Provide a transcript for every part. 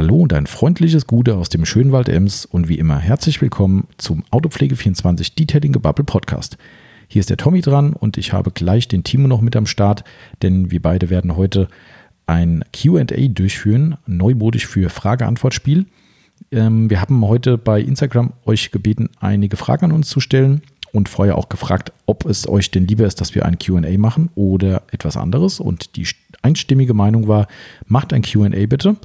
Hallo und ein freundliches Gute aus dem schönen Wald Ems und wie immer herzlich willkommen zum Autopflege24 Detailing Gebubble Podcast. Hier ist der Tommy dran und ich habe gleich den Timo noch mit am Start, denn wir beide werden heute ein QA durchführen, neumodisch für Frage-Antwort-Spiel. Ähm, wir haben heute bei Instagram euch gebeten, einige Fragen an uns zu stellen und vorher auch gefragt, ob es euch denn lieber ist, dass wir ein QA machen oder etwas anderes. Und die einstimmige Meinung war, macht ein QA bitte.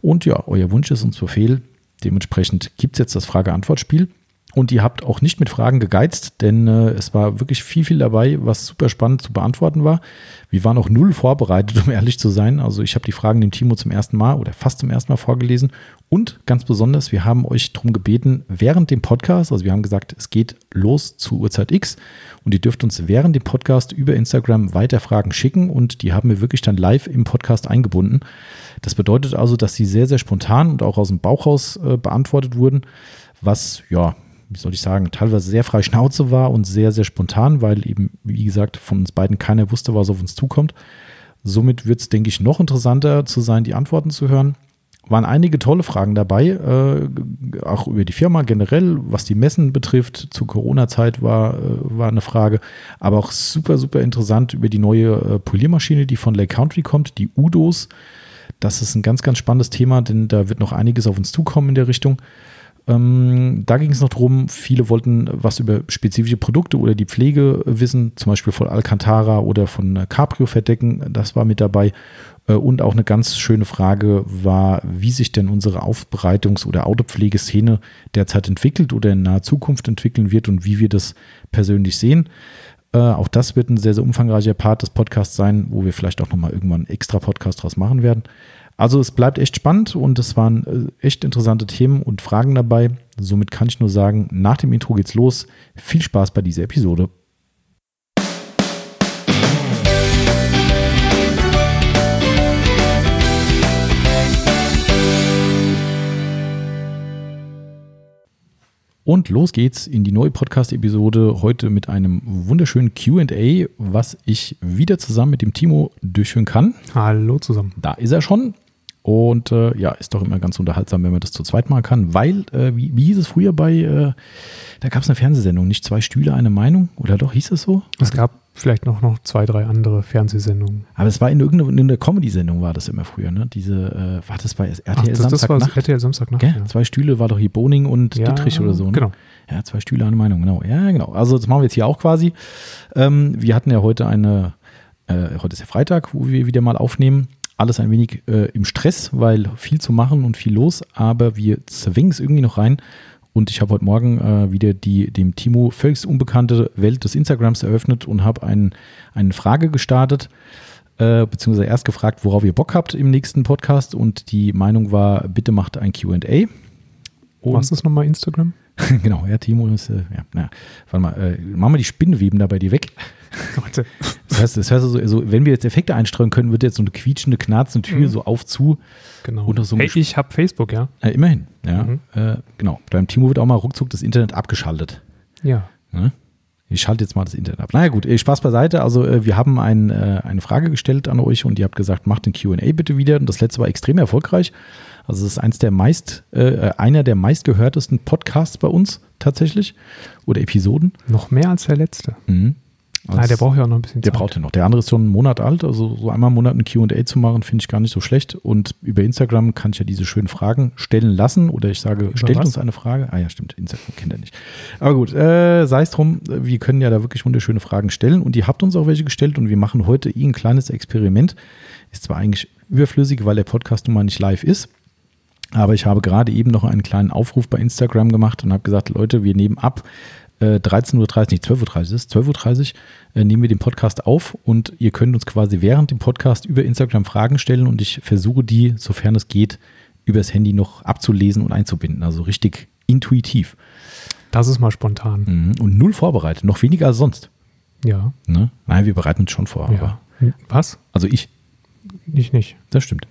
Und ja, euer Wunsch ist uns Befehl. Dementsprechend gibt es jetzt das Frage-Antwort-Spiel. Und ihr habt auch nicht mit Fragen gegeizt, denn äh, es war wirklich viel, viel dabei, was super spannend zu beantworten war. Wir waren auch null vorbereitet, um ehrlich zu sein. Also ich habe die Fragen dem Timo zum ersten Mal oder fast zum ersten Mal vorgelesen. Und ganz besonders, wir haben euch darum gebeten, während dem Podcast, also wir haben gesagt, es geht los zu Uhrzeit X und ihr dürft uns während dem Podcast über Instagram weiter Fragen schicken und die haben wir wirklich dann live im Podcast eingebunden. Das bedeutet also, dass sie sehr, sehr spontan und auch aus dem Bauchhaus äh, beantwortet wurden, was ja wie soll ich sagen, teilweise sehr frei Schnauze war und sehr, sehr spontan, weil eben, wie gesagt, von uns beiden keiner wusste, was auf uns zukommt. Somit wird es, denke ich, noch interessanter zu sein, die Antworten zu hören. Waren einige tolle Fragen dabei, äh, auch über die Firma generell, was die Messen betrifft. Zur Corona-Zeit war, äh, war eine Frage, aber auch super, super interessant über die neue äh, Poliermaschine, die von Lake Country kommt, die Udos. Das ist ein ganz, ganz spannendes Thema, denn da wird noch einiges auf uns zukommen in der Richtung. Ähm, da ging es noch darum, viele wollten was über spezifische Produkte oder die Pflege wissen, zum Beispiel von Alcantara oder von Caprio verdecken, das war mit dabei. Äh, und auch eine ganz schöne Frage war, wie sich denn unsere Aufbereitungs- oder Autopflegeszene derzeit entwickelt oder in naher Zukunft entwickeln wird und wie wir das persönlich sehen. Äh, auch das wird ein sehr, sehr umfangreicher Part des Podcasts sein, wo wir vielleicht auch nochmal irgendwann einen extra Podcast draus machen werden. Also es bleibt echt spannend und es waren äh, echt interessante Themen und Fragen dabei. Somit kann ich nur sagen, nach dem Intro geht's los. Viel Spaß bei dieser Episode. Und los geht's in die neue Podcast-Episode heute mit einem wunderschönen QA, was ich wieder zusammen mit dem Timo durchführen kann. Hallo zusammen. Da ist er schon. Und äh, ja, ist doch immer ganz unterhaltsam, wenn man das zu zweit machen kann, weil, äh, wie, wie hieß es früher bei, äh, da gab es eine Fernsehsendung, nicht zwei Stühle, eine Meinung? Oder doch, hieß es so? Es gab vielleicht noch, noch zwei, drei andere Fernsehsendungen. Aber es war in irgendeiner Comedy-Sendung, war das immer früher, ne? Diese, äh, war das bei RTL Ach, das, das war RTL Samstagnacht. Ja, Zwei Stühle war doch hier Boning und ja, Dittrich oder so. Ne? Genau. Ja, zwei Stühle, eine Meinung, genau. Ja, genau. Also das machen wir jetzt hier auch quasi. Ähm, wir hatten ja heute eine, äh, heute ist ja Freitag, wo wir wieder mal aufnehmen alles ein wenig äh, im Stress, weil viel zu machen und viel los, aber wir zwingen es irgendwie noch rein. Und ich habe heute Morgen äh, wieder die dem Timo völlig unbekannte Welt des Instagrams eröffnet und habe ein, eine Frage gestartet, äh, beziehungsweise erst gefragt, worauf ihr Bock habt im nächsten Podcast. Und die Meinung war, bitte macht ein QA. Was ist nochmal Instagram? genau, ja, Timo ist, äh, ja, na, warte mal, äh, machen wir die Spinnweben da bei dir weg. Warte. Das heißt, das heißt also, also, wenn wir jetzt Effekte einstreuen können, wird jetzt so eine quietschende, knarzende Tür mhm. so auf zu. Genau. So hey, ich habe Facebook, ja. Äh, immerhin, ja. Mhm. Äh, genau. Beim Timo wird auch mal ruckzuck das Internet abgeschaltet. Ja. Ne? Ich schalte jetzt mal das Internet ab. Naja gut, äh, Spaß beiseite. Also äh, wir haben ein, äh, eine Frage gestellt an euch und ihr habt gesagt, macht den Q&A bitte wieder. Und das letzte war extrem erfolgreich. Also es ist eins der meist, äh, einer der meistgehörtesten Podcasts bei uns tatsächlich oder Episoden. Noch mehr als der letzte. Mhm. Also ah, der braucht ja auch noch ein bisschen Der Zeit. braucht ja noch. Der andere ist schon einen Monat alt, also so einmal im Monat ein QA zu machen, finde ich gar nicht so schlecht. Und über Instagram kann ich ja diese schönen Fragen stellen lassen oder ich sage, über stellt was? uns eine Frage. Ah ja, stimmt, Instagram kennt er nicht. Aber gut, äh, sei es drum, wir können ja da wirklich wunderschöne Fragen stellen und ihr habt uns auch welche gestellt und wir machen heute eh ein kleines Experiment. Ist zwar eigentlich überflüssig, weil der Podcast nun mal nicht live ist. Aber ich habe gerade eben noch einen kleinen Aufruf bei Instagram gemacht und habe gesagt, Leute, wir nehmen ab äh, 13.30 Uhr, nicht 12.30 Uhr ist, 12.30 Uhr äh, nehmen wir den Podcast auf und ihr könnt uns quasi während dem Podcast über Instagram Fragen stellen und ich versuche die, sofern es geht, übers Handy noch abzulesen und einzubinden. Also richtig intuitiv. Das ist mal spontan. Mhm. Und null vorbereitet, noch weniger als sonst. Ja. Ne? Nein, wir bereiten uns schon vor. Ja. Was? Also ich. Ich nicht. Das stimmt.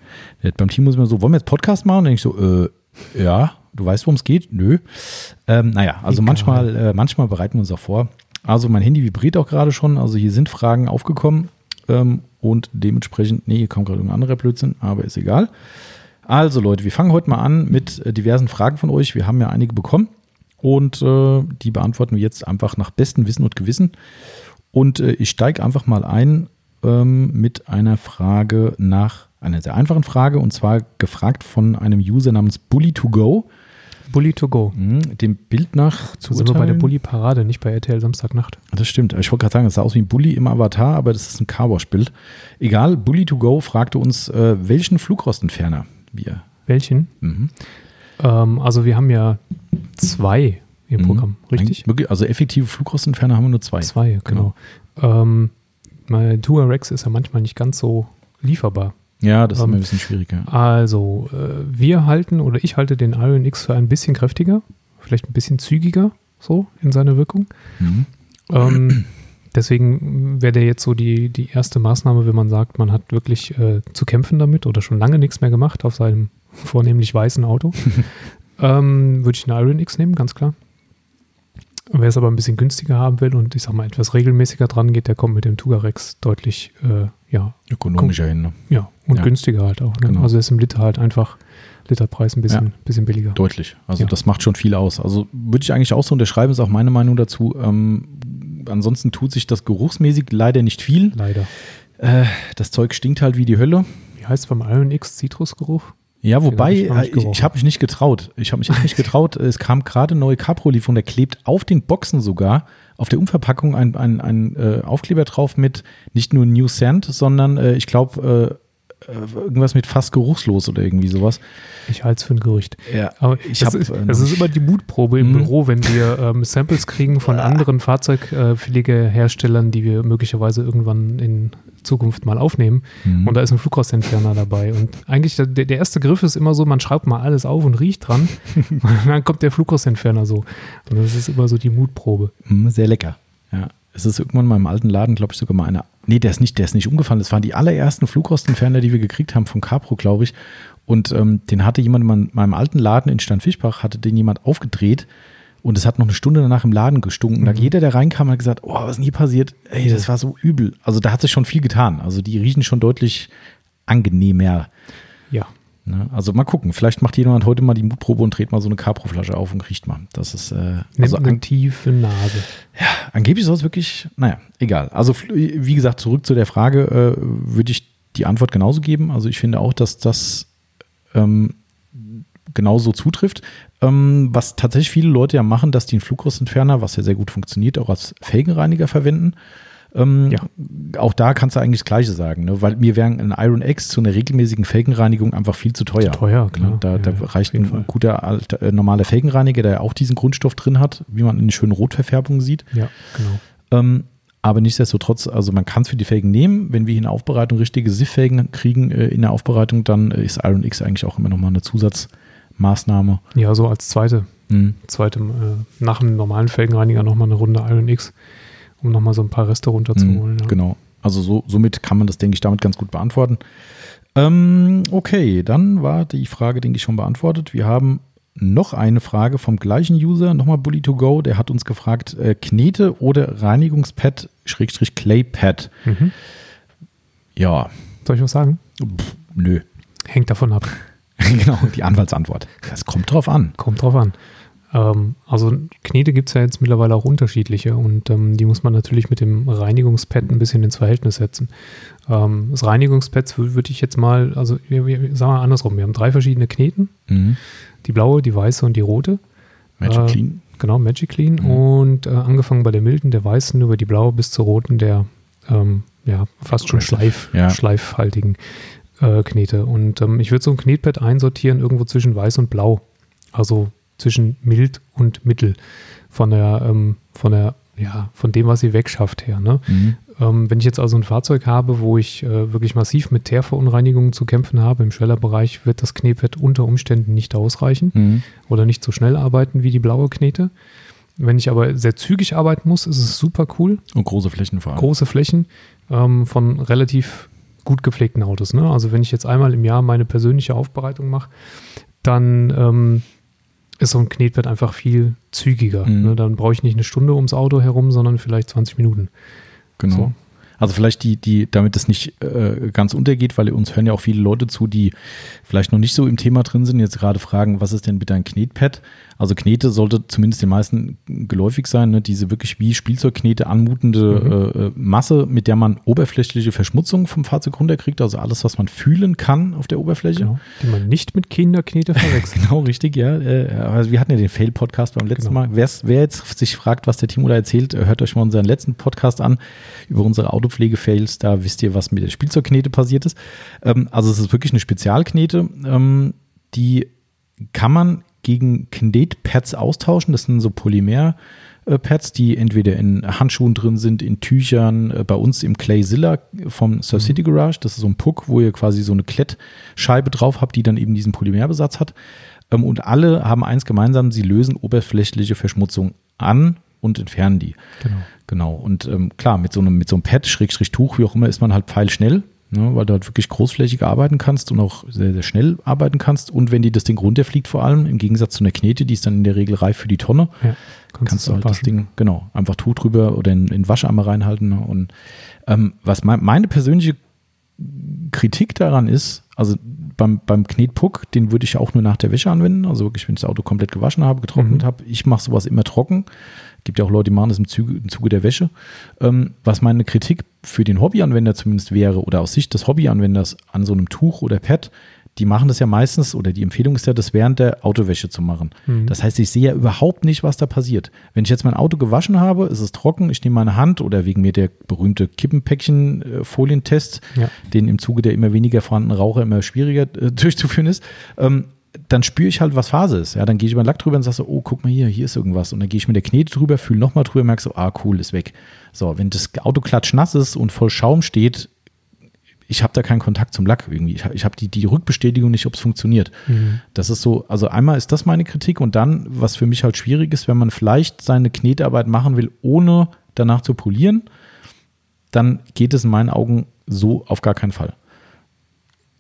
Beim Team muss ich immer so, wollen wir jetzt Podcast machen? Und dann denke ich so, äh, ja, du weißt, worum es geht? Nö. Ähm, naja, also manchmal, äh, manchmal bereiten wir uns auch vor. Also mein Handy vibriert auch gerade schon. Also hier sind Fragen aufgekommen ähm, und dementsprechend, nee, hier kommt gerade ein anderer Blödsinn, aber ist egal. Also Leute, wir fangen heute mal an mit äh, diversen Fragen von euch. Wir haben ja einige bekommen und äh, die beantworten wir jetzt einfach nach bestem Wissen und Gewissen. Und äh, ich steige einfach mal ein ähm, mit einer Frage nach, einer sehr einfachen Frage und zwar gefragt von einem User namens Bully2Go. Bully to go. Mhm, dem Bild nach So sind wir bei der Bully-Parade, nicht bei RTL Samstagnacht. Das stimmt. Ich wollte gerade sagen, es sah aus wie ein Bully im Avatar, aber das ist ein Carwash-Bild. Egal, Bully2Go fragte uns, äh, welchen Flugrostentferner wir. Welchen? Mhm. Ähm, also wir haben ja zwei im Mhm. Programm, richtig? Also effektive Flugrostentferner haben wir nur zwei. Zwei, genau. Ähm, mein Tua Rex ist ja manchmal nicht ganz so lieferbar. Ja, das ist Ähm, immer ein bisschen schwieriger. Also, äh, wir halten oder ich halte den Iron X für ein bisschen kräftiger, vielleicht ein bisschen zügiger so in seiner Wirkung. Mhm. Ähm, deswegen wäre der jetzt so die, die erste Maßnahme, wenn man sagt, man hat wirklich äh, zu kämpfen damit oder schon lange nichts mehr gemacht auf seinem vornehmlich weißen Auto. ähm, Würde ich einen Iron X nehmen, ganz klar. Wer es aber ein bisschen günstiger haben will und ich sag mal etwas regelmäßiger dran geht, der kommt mit dem Tugarex deutlich, äh, ja, Ökonomischer hin. Ne? ja, und Ja. günstiger halt auch. Ne? Genau. Also ist im Liter halt einfach Literpreis ein bisschen, Ja. bisschen billiger. Deutlich. Also Ja. das macht schon viel aus. Also würde ich eigentlich auch so unterschreiben, ist auch meine Meinung dazu. Ähm, ansonsten tut sich das geruchsmäßig leider nicht viel. Leider. Äh, das Zeug stinkt halt wie die Hölle. Wie heißt es beim Iron X Zitrusgeruch? Ja, wobei, ich äh, ich, gerochen. ich habe mich nicht getraut. Ich habe mich echt nicht getraut. Es kam gerade eine neue Capro-Lieferung, der klebt auf den Boxen sogar, auf der Umverpackung ein, ein, ein äh, Aufkleber drauf mit nicht nur New Scent, sondern äh, ich glaube äh, irgendwas mit fast geruchslos oder irgendwie sowas. Ich halte es für ein Gerücht. Ja, Aber ich das, hab, ist, äh, das ist immer die Mutprobe im Mhm. Büro, wenn wir ähm, Samples kriegen von anderen Fahrzeugpflegeherstellern, die wir möglicherweise irgendwann in Zukunft mal aufnehmen. Mhm. Und da ist ein Flugrostentferner dabei. Und eigentlich der, der erste Griff ist immer so, man schraubt mal alles auf und riecht dran. und dann kommt der Flugrostentferner so. Und das ist immer so die Mutprobe. Mm, Sehr lecker. Ja. Es ist irgendwann mal im alten Laden, glaube ich, sogar mal einer. Nee, der ist nicht, der ist nicht umgefallen. Das waren die allerersten Flugrostentferner, die wir gekriegt haben von Capro, glaube ich. Und ähm, den hatte jemand in meinem- alten Laden in Steinfischbach, hatte den jemand aufgedreht und es hat noch eine Stunde danach im Laden gestunken. Da Mhm. jeder, der reinkam, hat gesagt, oh, was ist denn hier passiert? Ey, das war so übel. Also da hat sich schon viel getan. Also die riechen schon deutlich angenehmer. Ja. Ne? Also mal gucken. Vielleicht macht jemand heute mal die Mutprobe und dreht mal so eine Capro-Flasche auf und riecht mal. Das ist äh, also eine tiefe Nase. Angeblich soll es wirklich, naja, egal. Also wie gesagt, zurück zu der Frage, äh, würde ich die Antwort genauso geben. Also ich finde auch, dass das ähm, genauso zutrifft. Ähm, was tatsächlich viele Leute ja machen, dass die einen Flugrostentferner, was ja sehr gut funktioniert, auch als Felgenreiniger verwenden. Ähm, Ja. Auch da kannst du eigentlich das Gleiche sagen, ne? weil mir wäre ein Iron X zu einer regelmäßigen Felgenreinigung einfach viel zu teuer. Zu teuer, klar. Ne? Da, Ja, da ja, reicht ein Fall. guter alter, äh, normaler Felgenreiniger, der auch diesen Grundstoff drin hat, wie man in den schönen Rotverfärbungen sieht. Ja, genau. Ähm, aber nichtsdestotrotz, also man kann es für die Felgen nehmen. Wenn wir hier in der Aufbereitung richtige SIF-Felgen kriegen äh, in der Aufbereitung, dann äh, ist Iron X eigentlich auch immer nochmal eine Zusatzmaßnahme. Ja, so als zweite, Mhm. zweite äh, nach dem normalen Felgenreiniger nochmal eine Runde Iron X, um nochmal so ein paar Reste runterzuholen. Mhm, ja. Genau. Also so, somit kann man das, denke ich, damit ganz gut beantworten. Ähm, okay, dann war die Frage, denke ich, schon beantwortet. Wir haben noch eine Frage vom gleichen User, nochmal Bully2Go, der hat uns gefragt, äh, Knete oder Reinigungspad, Schrägstrich Claypad. Mhm. Ja, Soll ich was sagen? pff, nö. Hängt davon ab. genau, die Anwaltsantwort. Es kommt drauf an. Kommt drauf an. Ähm, also Knete gibt es ja jetzt mittlerweile auch unterschiedliche und ähm, die muss man natürlich mit dem Reinigungspad ein bisschen ins Verhältnis setzen. Ähm, das Reinigungspad wür- würde ich jetzt mal, also wir, wir, sagen wir andersrum, wir haben drei verschiedene Kneten, Mhm. die blaue, die weiße und die rote. Magic Äh, Clean. Genau, Magic Clean. Mhm. Und äh, angefangen bei der milden, der weißen, über die blaue bis zur roten, der ähm, ja fast schon schleif, ja. schleifhaltigen äh, Knete. Und ähm, ich würde so ein Knetpad einsortieren irgendwo zwischen weiß und blau. Also zwischen mild und mittel. Von der, ähm, von der, ja, von dem, was sie wegschafft her. Ne? Mhm. Ähm, wenn ich jetzt also ein Fahrzeug habe, wo ich äh, wirklich massiv mit Teerverunreinigungen zu kämpfen habe, im Schwellerbereich wird das Knetpad unter Umständen nicht ausreichen Mhm. oder nicht so schnell arbeiten wie die blaue Knete. Wenn ich aber sehr zügig arbeiten muss, ist es super cool. Und große Flächen vor allem. Große Flächen ähm, von relativ gut gepflegten Autos. Ne? Also wenn ich jetzt einmal im Jahr meine persönliche Aufbereitung mache, dann ähm, ist so ein Knetpad einfach viel zügiger. Mhm. Ne? Dann brauche ich nicht eine Stunde ums Auto herum, sondern vielleicht 20 Minuten. Genau. So. Also vielleicht die, die, damit das nicht äh, ganz untergeht, weil uns hören ja auch viele Leute zu, die vielleicht noch nicht so im Thema drin sind, jetzt gerade fragen, was ist denn bitte ein Knetpad? Also Knete sollte zumindest den meisten geläufig sein, ne? diese wirklich wie Spielzeugknete anmutende mhm. äh, Masse, mit der man oberflächliche Verschmutzung vom Fahrzeug runterkriegt, also alles, was man fühlen kann auf der Oberfläche. Genau. Die man nicht mit Kinderknete verwechselt. genau, richtig, ja. Äh, also wir hatten ja den Fail-Podcast beim letzten genau. Mal. Wer's, wer jetzt sich fragt, was der Timo da erzählt, hört euch mal unseren letzten Podcast an über unsere Autopflege-Fails, da wisst ihr, was mit der Spielzeugknete passiert ist. Ähm, also es ist wirklich eine Spezialknete, ähm, die kann man gegen Knetpads austauschen. Das sind so Polymer-Pads, die entweder in Handschuhen drin sind, in Tüchern, äh, bei uns im Clayzilla vom Surf City mhm. Garage. Das ist so ein Puck, wo ihr quasi so eine Klettscheibe drauf habt, die dann eben diesen Polymerbesatz hat. Ähm, und alle haben eins gemeinsam, sie lösen oberflächliche Verschmutzung an und entfernen die. Genau. Genau. Und ähm, klar, mit so einem, mit so einem Pad, Schrägstrich Tuch, wie auch immer, ist man halt pfeilschnell ne, weil du halt wirklich großflächig arbeiten kannst und auch sehr, sehr schnell arbeiten kannst. Und wenn die das Ding runterfliegt, vor allem, im Gegensatz zu einer Knete, die ist dann in der Regel reif für die Tonne, ja, kannst, kannst du halt das Ding, genau, einfach Tuch drüber oder in, in Wascheimer reinhalten. Ne. Und ähm, was mein, meine persönliche Kritik daran ist, also beim, beim Knetpuck, den würde ich auch nur nach der Wäsche anwenden. Also wirklich, wenn ich das Auto komplett gewaschen habe, getrocknet mhm. habe. Ich mache sowas immer trocken. Gibt ja auch Leute, die machen das im Zuge, im Zuge der Wäsche. Ähm, was meine Kritik für den Hobbyanwender zumindest wäre, oder aus Sicht des Hobbyanwenders an so einem Tuch oder Pad, die machen das ja meistens, oder die Empfehlung ist ja, das während der Autowäsche zu machen. Mhm. Das heißt, ich sehe ja überhaupt nicht, was da passiert. Wenn ich jetzt mein Auto gewaschen habe, ist es trocken, ich nehme meine Hand oder wegen mir der berühmte Kippenpäckchen-Folientest, ja. den im Zuge der immer weniger vorhandenen Raucher immer schwieriger äh, durchzuführen ist, ähm, dann spüre ich halt, was Phase ist. Ja, dann gehe ich über den Lack drüber und sage so, oh, guck mal hier, hier ist irgendwas. Und dann gehe ich mit der Knete drüber, fühle nochmal drüber, merke so, ah, cool, ist weg. So, wenn das Auto klatschnass ist und voll Schaum steht, ich habe da keinen Kontakt zum Lack irgendwie. Ich, habe die, die Rückbestätigung nicht, ob es funktioniert. Mhm. Das ist so, also einmal ist das meine Kritik und dann, was für mich halt schwierig ist, wenn man vielleicht seine Knetarbeit machen will, ohne danach zu polieren, dann geht es in meinen Augen so auf gar keinen Fall.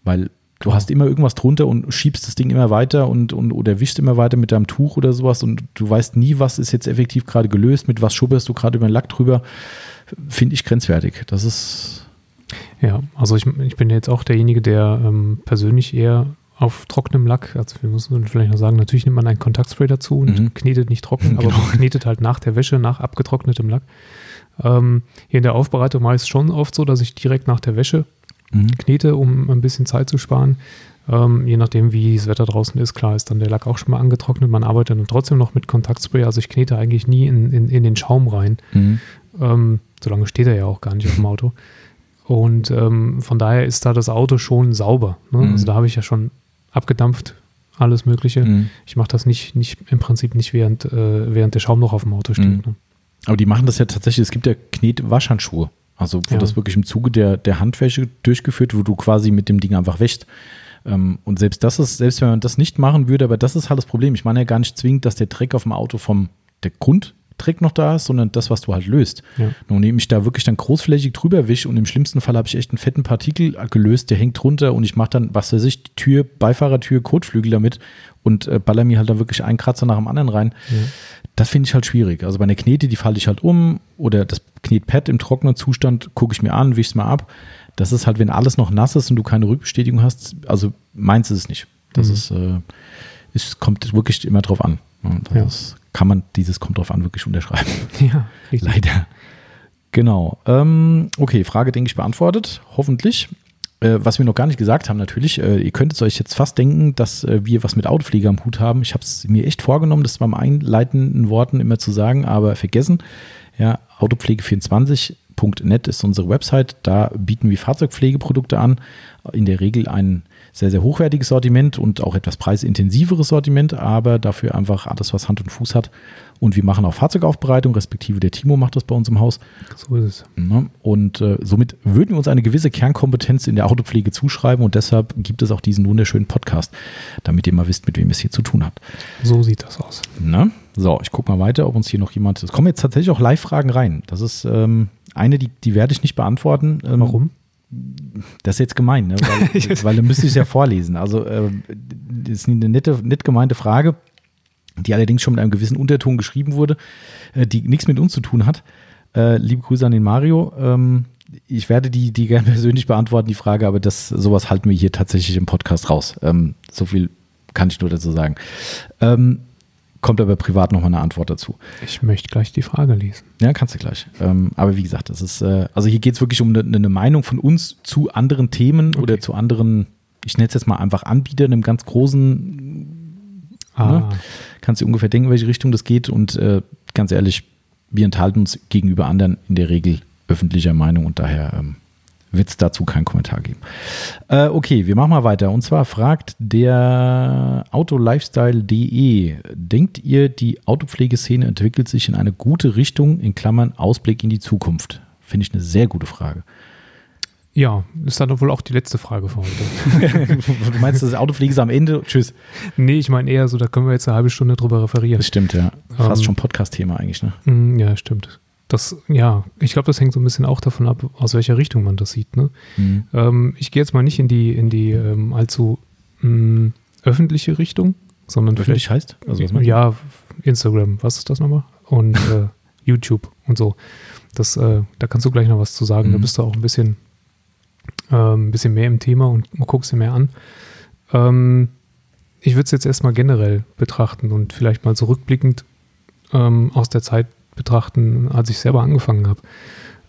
Weil Du hast immer irgendwas drunter und schiebst das Ding immer weiter und, und oder wischst immer weiter mit deinem Tuch oder sowas und du weißt nie, was ist jetzt effektiv gerade gelöst, mit was schubberst du gerade über den Lack drüber. Finde ich grenzwertig. Das ist. Ja, also ich, ich bin jetzt auch derjenige, der ähm, persönlich eher auf trockenem Lack, also wir müssen vielleicht noch sagen, natürlich nimmt man ein Kontaktspray dazu und mhm. knetet nicht trocken, genau. aber man knetet halt nach der Wäsche, nach abgetrocknetem Lack. Ähm, hier in der Aufbereitung mache ich es schon oft so, dass ich direkt nach der Wäsche mhm. knete, um ein bisschen Zeit zu sparen. Ähm, je nachdem, wie das Wetter draußen ist, klar ist dann der Lack auch schon mal angetrocknet. Man arbeitet dann trotzdem noch mit Kontaktspray. Also ich knete eigentlich nie in, in, in den Schaum rein. Mhm. Ähm, solange steht er ja auch gar nicht auf dem Auto. Und ähm, von daher ist da das Auto schon sauber. Ne? Mhm. Also da habe ich ja schon abgedampft, alles Mögliche. Mhm. Ich mache das nicht, nicht im Prinzip nicht während, äh, während der Schaum noch auf dem Auto steht. Mhm. Ne? Aber die machen das ja tatsächlich, es gibt ja Knetwaschhandschuhe. Also wo ja. das wirklich im Zuge der, der Handwäsche durchgeführt, wo du quasi mit dem Ding einfach wäschst. Ähm, und selbst das ist, selbst wenn man das nicht machen würde, aber das ist halt das Problem. Ich meine ja gar nicht zwingend, dass der Dreck auf dem Auto vom der Grunddreck noch da ist, sondern das, was du halt löst. Ja. Nun nehme ich da wirklich dann großflächig drüber wisch und im schlimmsten Fall habe ich echt einen fetten Partikel gelöst, der hängt drunter und ich mache dann, was weiß ich, die Tür, Beifahrertür, Kotflügel damit und äh, baller mir halt da wirklich einen Kratzer nach dem anderen rein. Ja das finde ich halt schwierig. Also bei einer Knete, die falle ich halt um oder das Knetpad im trockenen Zustand gucke ich mir an, wische es mal ab. Das ist halt, wenn alles noch nass ist und du keine Rückbestätigung hast, also meins ist es nicht. Das mhm. ist, äh, es kommt wirklich immer drauf an. Das ja. kann man dieses kommt drauf an wirklich unterschreiben. Ja, richtig. Leider. Genau. Ähm, okay, Frage, denke ich, beantwortet. Hoffentlich. Äh, was wir noch gar nicht gesagt haben, natürlich, äh, ihr könntet euch jetzt fast denken, dass äh, wir was mit Autopflege am Hut haben. Ich habe es mir echt vorgenommen, das beim einleitenden Worten immer zu sagen, aber vergessen. Ja, Autopflege24.net ist unsere Website. Da bieten wir Fahrzeugpflegeprodukte an. In der Regel ein sehr, sehr hochwertiges Sortiment und auch etwas preisintensiveres Sortiment, aber dafür einfach alles, was Hand und Fuß hat. Und wir machen auch Fahrzeugaufbereitung, respektive der Timo macht das bei uns im Haus. So ist es. Ne? Und äh, somit würden wir uns eine gewisse Kernkompetenz in der Autopflege zuschreiben und deshalb gibt es auch diesen wunderschönen Podcast, damit ihr mal wisst, mit wem ihr es hier zu tun habt. So sieht das aus. Ne? So, ich gucke mal weiter, ob uns hier noch jemand. Es kommen jetzt tatsächlich auch Live-Fragen rein. Das ist ähm, eine, die, die werde ich nicht beantworten. Ähm, Warum? Das ist jetzt gemein, ne? weil, weil dann müsste ich es ja vorlesen. Also, äh, das ist eine nette, nett gemeinte Frage die allerdings schon mit einem gewissen Unterton geschrieben wurde, äh, die nichts mit uns zu tun hat. Äh, liebe Grüße an den Mario. Ähm, ich werde die, die gerne persönlich beantworten, die Frage, aber das, sowas halten wir hier tatsächlich im Podcast raus. Ähm, so viel kann ich nur dazu sagen. Ähm, kommt aber privat nochmal eine Antwort dazu. Ich möchte gleich die Frage lesen. Ja, kannst du gleich. Ähm, aber wie gesagt, das ist, äh, also hier geht es wirklich um eine, eine, Meinung von uns zu anderen Themen okay. oder zu anderen, ich nenne es jetzt mal einfach Anbietern im ganz großen. Ah. Ne? Kannst du ungefähr denken, in welche Richtung das geht und äh, ganz ehrlich, wir enthalten uns gegenüber anderen in der Regel öffentlicher Meinung und daher ähm, wird es dazu keinen Kommentar geben. Äh, okay, wir machen mal weiter. Und zwar fragt der Autolifestyle.de, denkt ihr, die Autopflegeszene entwickelt sich in eine gute Richtung, in Klammern Ausblick in die Zukunft? Finde ich eine sehr gute Frage. Ja, ist dann wohl auch die letzte Frage für heute. du meinst, das Autopflege ist am Ende? Tschüss. Nee, ich meine eher so, da können wir jetzt eine halbe Stunde drüber referieren. Das stimmt, ja. Fast ähm, schon Podcast-Thema eigentlich, ne? Mm, ja, stimmt. Das, ja, ich glaube, das hängt so ein bisschen auch davon ab, aus welcher Richtung man das sieht. Ne? Mhm. Ähm, ich gehe jetzt mal nicht in die, in die ähm, allzu mh, mm, öffentliche Richtung, sondern Öffentlich heißt? Also was ja, Instagram, was ist das nochmal? Und äh, YouTube und so. Das, äh, da kannst du gleich noch was zu sagen. Mhm. Da bist du auch ein bisschen, äh, ein bisschen mehr im Thema und guckst dir mehr an. Ähm, ich würde es jetzt erstmal generell betrachten und vielleicht mal zurückblickend ähm, aus der Zeit betrachten, als ich selber angefangen habe,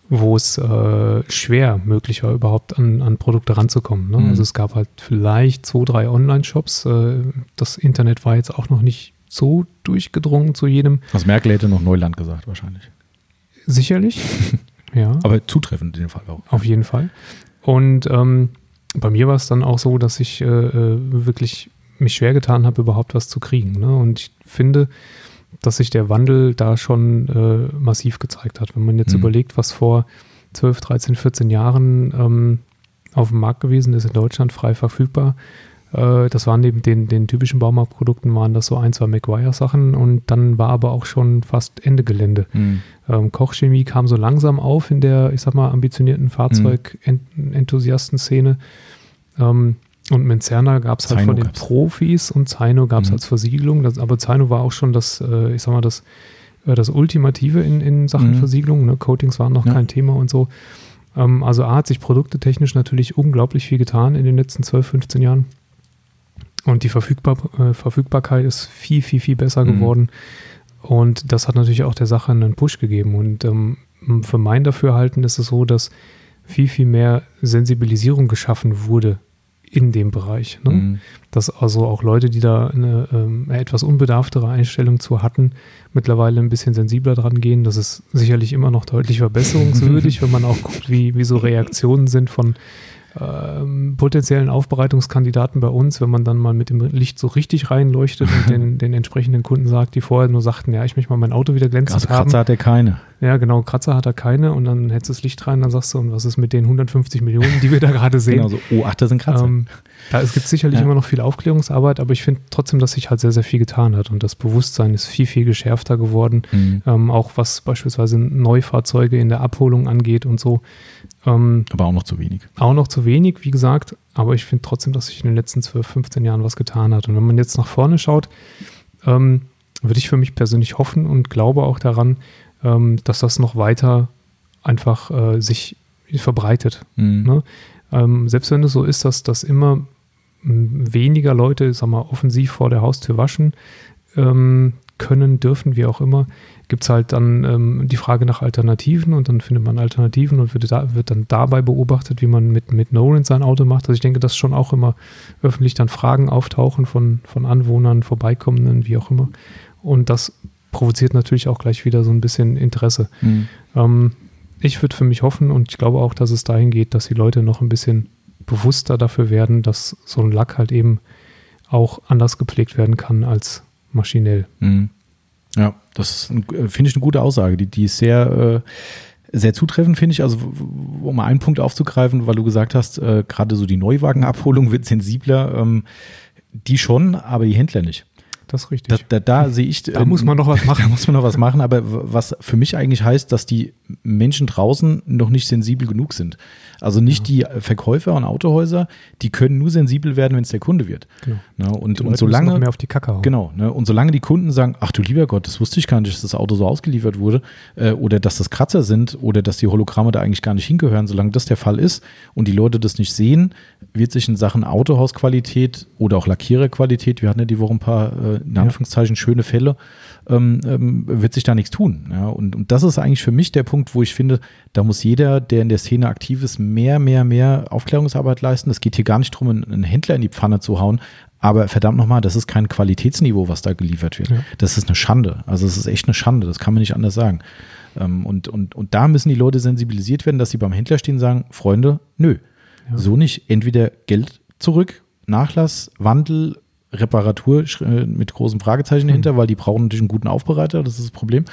wo es äh, schwer möglich war, überhaupt an, an Produkte ranzukommen. Ne? Mhm. Also es gab halt vielleicht zwei, drei Online-Shops. Äh, das Internet war jetzt auch noch nicht so durchgedrungen zu jedem. Was Merkel hätte noch Neuland gesagt, wahrscheinlich. Sicherlich, ja. Aber zutreffend in dem Fall auch. Auf jeden Fall. Und ähm, bei mir war es dann auch so, dass ich äh, äh wirklich mich schwer getan habe, überhaupt was zu kriegen. Ne? Und ich finde, dass sich der Wandel da schon äh, massiv gezeigt hat. Wenn man jetzt mhm. überlegt, was vor 12, 13, 14 Jahren ähm, auf dem Markt gewesen ist in Deutschland, frei verfügbar. Äh, das waren neben den, den typischen Baumarktprodukten, waren das so ein, zwei McGuire-Sachen und dann war aber auch schon fast Ende Gelände. Mhm. Ähm, Kochchemie kam so langsam auf in der, ich sag mal, ambitionierten Fahrzeugenthusiasten-Szene. Ähm, und mit Cerner gab es halt von den. Profis und Zaino gab es mhm. als Versiegelung. Das, aber Zaino war auch schon das, äh, ich sag mal, das, äh, das Ultimative in, in Sachen mhm. Versiegelung. Ne? Coatings waren noch ja. kein Thema und so. Ähm, also A hat sich produktetechnisch natürlich unglaublich viel getan in den letzten 12, 15 Jahren. Und die Verfügbar, äh, Verfügbarkeit ist viel, viel, viel besser mhm. geworden. Und das hat natürlich auch der Sache einen Push gegeben. Und ähm, für mein Dafürhalten ist es so, dass viel, viel mehr Sensibilisierung geschaffen wurde in dem Bereich. Ne? Mhm. Dass also auch Leute, die da eine ähm, etwas unbedarftere Einstellung zu hatten, mittlerweile ein bisschen sensibler dran gehen. Das ist sicherlich immer noch deutlich verbesserungswürdig, wenn man auch guckt, wie, wie so Reaktionen sind von ähm, potenziellen Aufbereitungskandidaten bei uns, wenn man dann mal mit dem Licht so richtig reinleuchtet und den, den entsprechenden Kunden sagt, die vorher nur sagten, ja, ich möchte mal mein Auto wieder glänzend also haben. Kratzer hat er keine. Ja, genau, Kratzer hat er keine und dann hältst du das Licht rein, dann sagst du, und was ist mit den 150 Millionen, die wir da gerade sehen? Genau, so, oh, ach, das sind Kratzer. Ähm, da, es gibt sicherlich ja. immer noch viel Aufklärungsarbeit, aber ich finde trotzdem, dass sich halt sehr, sehr viel getan hat und das Bewusstsein ist viel, viel geschärfter geworden, mhm. ähm, auch was beispielsweise Neufahrzeuge in der Abholung angeht und so. Ähm, aber auch noch zu wenig. Auch noch zu wenig, wie gesagt. Aber ich finde trotzdem, dass sich in den letzten 12, 15 Jahren was getan hat. Und wenn man jetzt nach vorne schaut, ähm, würde ich für mich persönlich hoffen und glaube auch daran, ähm, dass das noch weiter einfach äh, sich verbreitet. Mhm. Ne? Ähm, selbst wenn es so ist, dass, dass immer weniger Leute, sag mal, offensiv vor der Haustür waschen ähm, können, dürfen, wie auch immer, gibt es halt dann ähm, die Frage nach Alternativen und dann findet man Alternativen und wird, da, wird dann dabei beobachtet, wie man mit, mit Nolan sein Auto macht. Also ich denke, dass schon auch immer öffentlich dann Fragen auftauchen von, von Anwohnern, Vorbeikommenden, wie auch immer. Und das provoziert natürlich auch gleich wieder so ein bisschen Interesse. Mhm. Ähm, ich würde für mich hoffen und ich glaube auch, dass es dahin geht, dass die Leute noch ein bisschen bewusster dafür werden, dass so ein Lack halt eben auch anders gepflegt werden kann als maschinell. Mhm. Ja, das äh, finde ich eine gute Aussage. Die, die ist sehr, äh, sehr zutreffend, finde ich. Also, um mal einen Punkt aufzugreifen, weil du gesagt hast, äh, gerade so die Neuwagenabholung wird sensibler. Ähm, die schon, aber die Händler nicht. Das ist richtig. Da, da, da sehe ich. Da muss man noch was machen. Da muss man noch was machen, aber was für mich eigentlich heißt, dass die Menschen draußen noch nicht sensibel genug sind. Also nicht ja. die Verkäufer und Autohäuser, die können nur sensibel werden, wenn es der Kunde wird. Genau. Ne, und, und solange mehr auf die Kacke hauen. Genau. Ne, und solange die Kunden sagen, ach du lieber Gott, das wusste ich gar nicht, dass das Auto so ausgeliefert wurde, äh, oder dass das Kratzer sind, oder dass die Hologramme da eigentlich gar nicht hingehören, solange das der Fall ist und die Leute das nicht sehen, wird sich in Sachen Autohausqualität oder auch Lackiererqualität, wir hatten ja die Woche ein paar, äh, in Anführungszeichen, ja. schöne Fälle, ähm, ähm, wird sich da nichts tun. Ja? Und, und das ist eigentlich für mich der Punkt, wo ich finde, da muss jeder, der in der Szene aktiv ist, mehr, mehr, mehr Aufklärungsarbeit leisten. Es geht hier gar nicht darum, einen Händler in die Pfanne zu hauen, aber verdammt nochmal, das ist kein Qualitätsniveau, was da geliefert wird. Ja. Das ist eine Schande. Also es ist echt eine Schande, das kann man nicht anders sagen. Ähm, und, und, und da müssen die Leute sensibilisiert werden, dass sie beim Händler stehen und sagen, Freunde, nö, ja. so nicht. Entweder Geld zurück, Nachlass, Wandel, Reparatur äh, mit großem Fragezeichen mhm. dahinter, weil die brauchen natürlich einen guten Aufbereiter, das ist das Problem.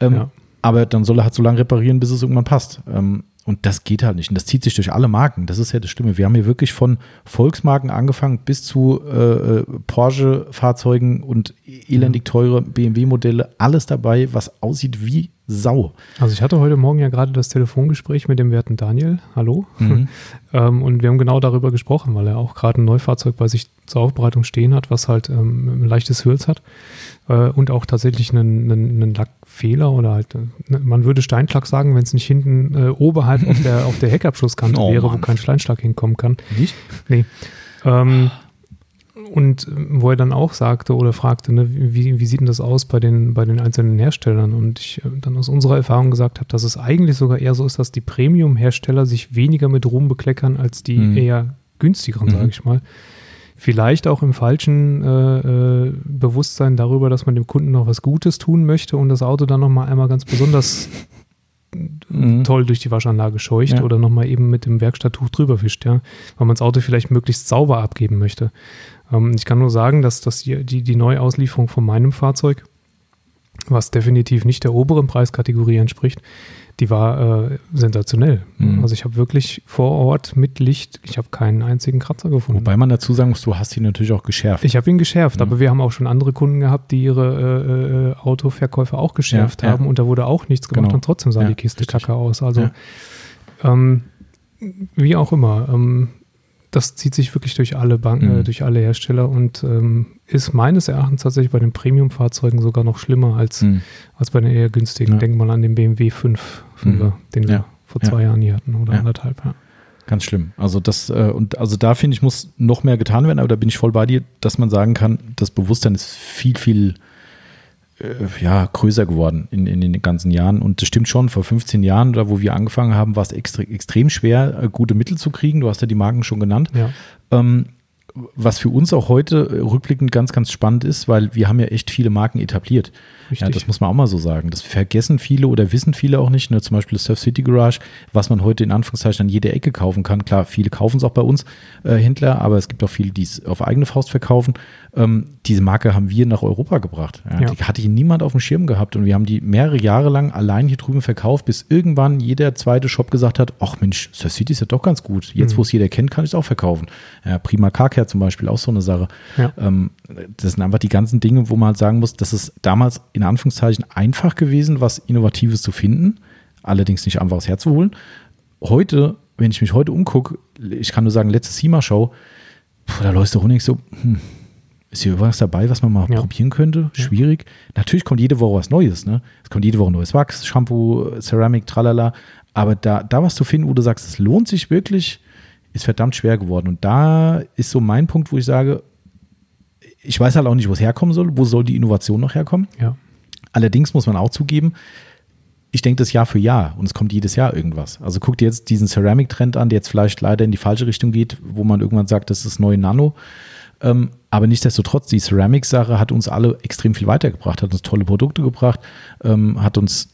Ähm, ja. Aber dann soll er halt so lange reparieren, bis es irgendwann passt. Ähm, und das geht halt nicht. Und das zieht sich durch alle Marken. Das ist ja das Stimme. Wir haben hier wirklich von Volksmarken angefangen bis zu äh, äh Porsche-Fahrzeugen und elendig teure BMW-Modelle. Alles dabei, was aussieht wie Sau. Also ich hatte heute Morgen ja gerade das Telefongespräch mit dem werten Daniel. Hallo. Mhm. ähm, und wir haben genau darüber gesprochen, weil er auch gerade ein Neufahrzeug bei sich zur Aufbereitung stehen hat, was halt ähm, ein leichtes Hürz hat äh, und auch tatsächlich einen, einen, einen Lackfehler oder halt, äh, man würde Steinschlag sagen, wenn es nicht hinten äh, oberhalb auf der, auf der Heckabschlusskante oh, wäre, Mann. wo kein Steinschlag hinkommen kann. Nicht? Nee. Ähm, und äh, wo er dann auch sagte oder fragte, ne, wie, wie sieht denn das aus bei den, bei den einzelnen Herstellern? Und ich äh, dann aus unserer Erfahrung gesagt habe, dass es eigentlich sogar eher so ist, dass die Premium-Hersteller sich weniger mit Ruhm bekleckern als die mhm. eher günstigeren, mhm. sage ich mal. Vielleicht auch im falschen äh, äh, Bewusstsein darüber, dass man dem Kunden noch was Gutes tun möchte und das Auto dann nochmal einmal ganz besonders mhm. toll durch die Waschanlage scheucht ja. oder nochmal eben mit dem Werkstatttuch drüber wischt, ja, weil man das Auto vielleicht möglichst sauber abgeben möchte. Ähm, ich kann nur sagen, dass, dass die, die, die Neuauslieferung von meinem Fahrzeug, was definitiv nicht der oberen Preiskategorie entspricht, die war äh, sensationell. Mhm. Also ich habe wirklich vor Ort mit Licht, ich habe keinen einzigen Kratzer gefunden. Wobei man dazu sagen muss, du hast ihn natürlich auch geschärft. Ich habe ihn geschärft, mhm. aber wir haben auch schon andere Kunden gehabt, die ihre äh, äh Autoverkäufe auch geschärft ja, haben ja. und da wurde auch nichts gemacht genau. und trotzdem sah ja, die Kiste richtig. kacke aus. Also ähm, wie auch immer. Ähm, das zieht sich wirklich durch alle Banken, äh, mhm. durch alle Hersteller und ähm, ist meines Erachtens tatsächlich bei den Premium-Fahrzeugen sogar noch schlimmer als, mhm. als bei den eher günstigen. Ja. Denk mal an den BMW 5, 5 mhm. den wir vor zwei ja. Jahren hier hatten oder anderthalb. Ja. Ganz schlimm. Also das äh, und also da finde ich muss noch mehr getan werden, aber da bin ich voll bei dir, dass man sagen kann, das Bewusstsein ist viel viel ja, größer geworden in, in den ganzen Jahren. Und das stimmt schon, vor 15 Jahren, da wo wir angefangen haben, war es extre extrem schwer, äh, gute Mittel zu kriegen. Du hast ja die Marken schon genannt. Ja. Ähm, was für uns auch heute äh, rückblickend ganz, ganz spannend ist, weil wir haben ja echt viele Marken etabliert. Ja, das muss man auch mal so sagen. Das vergessen viele oder wissen viele auch nicht. Ne? Zum Beispiel das Surf City Garage, was man heute in Anführungszeichen an jeder Ecke kaufen kann. Klar, viele kaufen es auch bei uns, äh, Händler, aber es gibt auch viele, die es auf eigene Faust verkaufen. Ähm, diese Marke haben wir nach Europa gebracht. Ja, ja. Die hatte hier niemand auf dem Schirm gehabt und wir haben die mehrere Jahre lang allein hier drüben verkauft, bis irgendwann jeder zweite Shop gesagt hat, ach Mensch, Surf City ist ja doch ganz gut. Jetzt, mhm. wo es jeder kennt, kann ich es auch verkaufen. Ja, Prima Carcare zum Beispiel, auch so eine Sache. Ähm, das sind einfach die ganzen Dinge, wo man halt sagen muss, dass es damals in Anführungszeichen einfach gewesen, was Innovatives zu finden, allerdings nicht einfach aufs Herz zu holen. Heute, wenn ich mich heute umgucke, ich kann nur sagen, letzte SEMA-Show, da läuft doch nicht so, hm, ist hier irgendwas dabei, was man mal ja. probieren könnte? Schwierig. Natürlich kommt jede Woche was Neues, ne? Es kommt jede Woche neues Wachs, Shampoo, Ceramic, tralala. Aber da, da was zu finden, wo du sagst, es lohnt sich wirklich, ist verdammt schwer geworden. Und da ist so mein Punkt, wo ich sage, ich weiß halt auch nicht, wo es herkommen soll. Wo soll die Innovation noch herkommen? Ja. Allerdings muss man auch zugeben, ich denke das Jahr für Jahr und es kommt jedes Jahr irgendwas. Also guck dir jetzt diesen Ceramic-Trend an, der jetzt vielleicht leider in die falsche Richtung geht, wo man irgendwann sagt, das ist neue Nano. Ähm, aber nichtsdestotrotz, die Ceramic-Sache hat uns alle extrem viel weitergebracht, hat uns tolle Produkte gebracht, ähm, hat uns,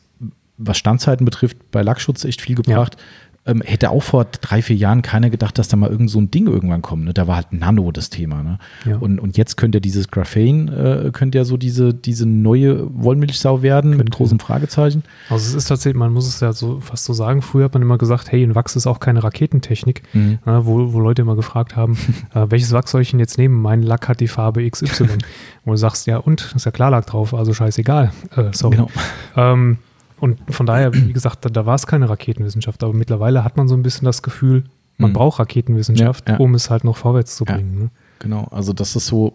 was Standzeiten betrifft, bei Lackschutz echt viel gebracht. Ja ähm, hätte auch vor drei, vier Jahren keiner gedacht, dass da mal irgend so ein Ding irgendwann kommt. Ne? Da war halt Nano das Thema. Ne? Ja. Und, und jetzt könnte ja dieses Graphane, äh, könnte ja so diese, diese neue Wollmilchsau werden, könnte. mit großem Fragezeichen. Also es ist tatsächlich, man muss es ja so fast so sagen, früher hat man immer gesagt, hey, ein Wachs ist auch keine Raketentechnik, mhm. äh, wo, wo Leute immer gefragt haben, äh, welches Wachs soll ich denn jetzt nehmen? Mein Lack hat die Farbe XY. wo du sagst, ja und, ist ja Klarlack drauf, also scheißegal. Äh, sorry. Genau. Ähm, und von daher, wie gesagt, da, da war es keine Raketenwissenschaft, aber mittlerweile hat man so ein bisschen das Gefühl, man Mhm. braucht Raketenwissenschaft, Ja, ja. um es halt noch vorwärts zu bringen. Ne? Genau, also das ist so,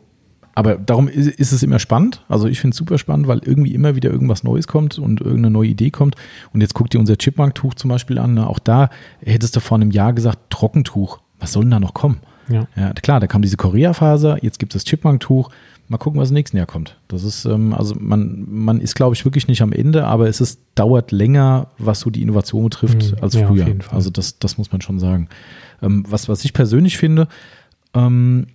aber darum ist, ist es immer spannend. Also ich finde es super spannend, weil irgendwie immer wieder irgendwas Neues kommt und irgendeine neue Idee kommt. Und jetzt guck dir unser Chipmunk-Tuch zum Beispiel an. Ne? Auch da hättest du vor einem Jahr gesagt, Trockentuch. Was soll denn da noch kommen? Ja. Ja, klar, da kam diese Korea-Faser, jetzt gibt es das Chipmunk-Tuch. Mal gucken, was im nächsten Jahr kommt. Das ist, ähm, also man, man ist, glaube ich, wirklich nicht am Ende, aber es ist, dauert länger, was so die Innovation betrifft, Mhm. als Ja, früher. Also das, das muss man schon sagen. Ähm, was, was ich persönlich finde, ähm,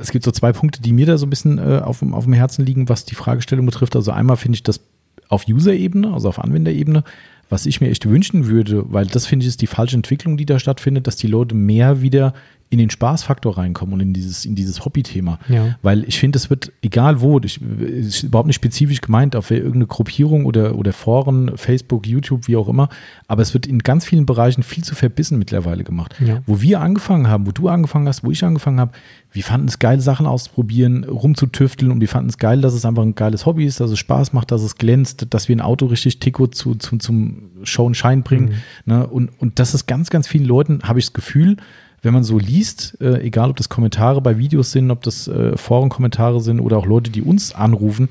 es gibt so zwei Punkte, die mir da so ein bisschen äh, auf, dem- auf dem Herzen liegen, was die Fragestellung betrifft. Also einmal finde ich das auf User-Ebene, also auf Anwenderebene, was ich mir echt wünschen würde, weil das finde ich ist die falsche Entwicklung, die da stattfindet, dass die Leute mehr wieder in den Spaßfaktor reinkommen und in dieses, in dieses Hobby-Thema. Ja. Weil ich finde, es wird, egal wo, ich, ist überhaupt nicht spezifisch gemeint, auf irgendeine Gruppierung oder, oder Foren, Facebook, YouTube, wie auch immer, aber es wird in ganz vielen Bereichen viel zu verbissen mittlerweile gemacht. Ja. Wo wir angefangen haben, wo du angefangen hast, wo ich angefangen habe, wir fanden es geil, Sachen auszuprobieren, rumzutüfteln und wir fanden es geil, dass es einfach ein geiles Hobby ist, dass es Spaß macht, dass es glänzt, dass wir ein Auto richtig Tico zu, zu, zum Show und Shine bringen. Ne? Und, und das ist ganz, ganz vielen Leuten, habe ich das Gefühl, wenn man so liest, äh, egal ob das Kommentare bei Videos sind, ob das äh, Forenkommentare sind oder auch Leute, die uns anrufen,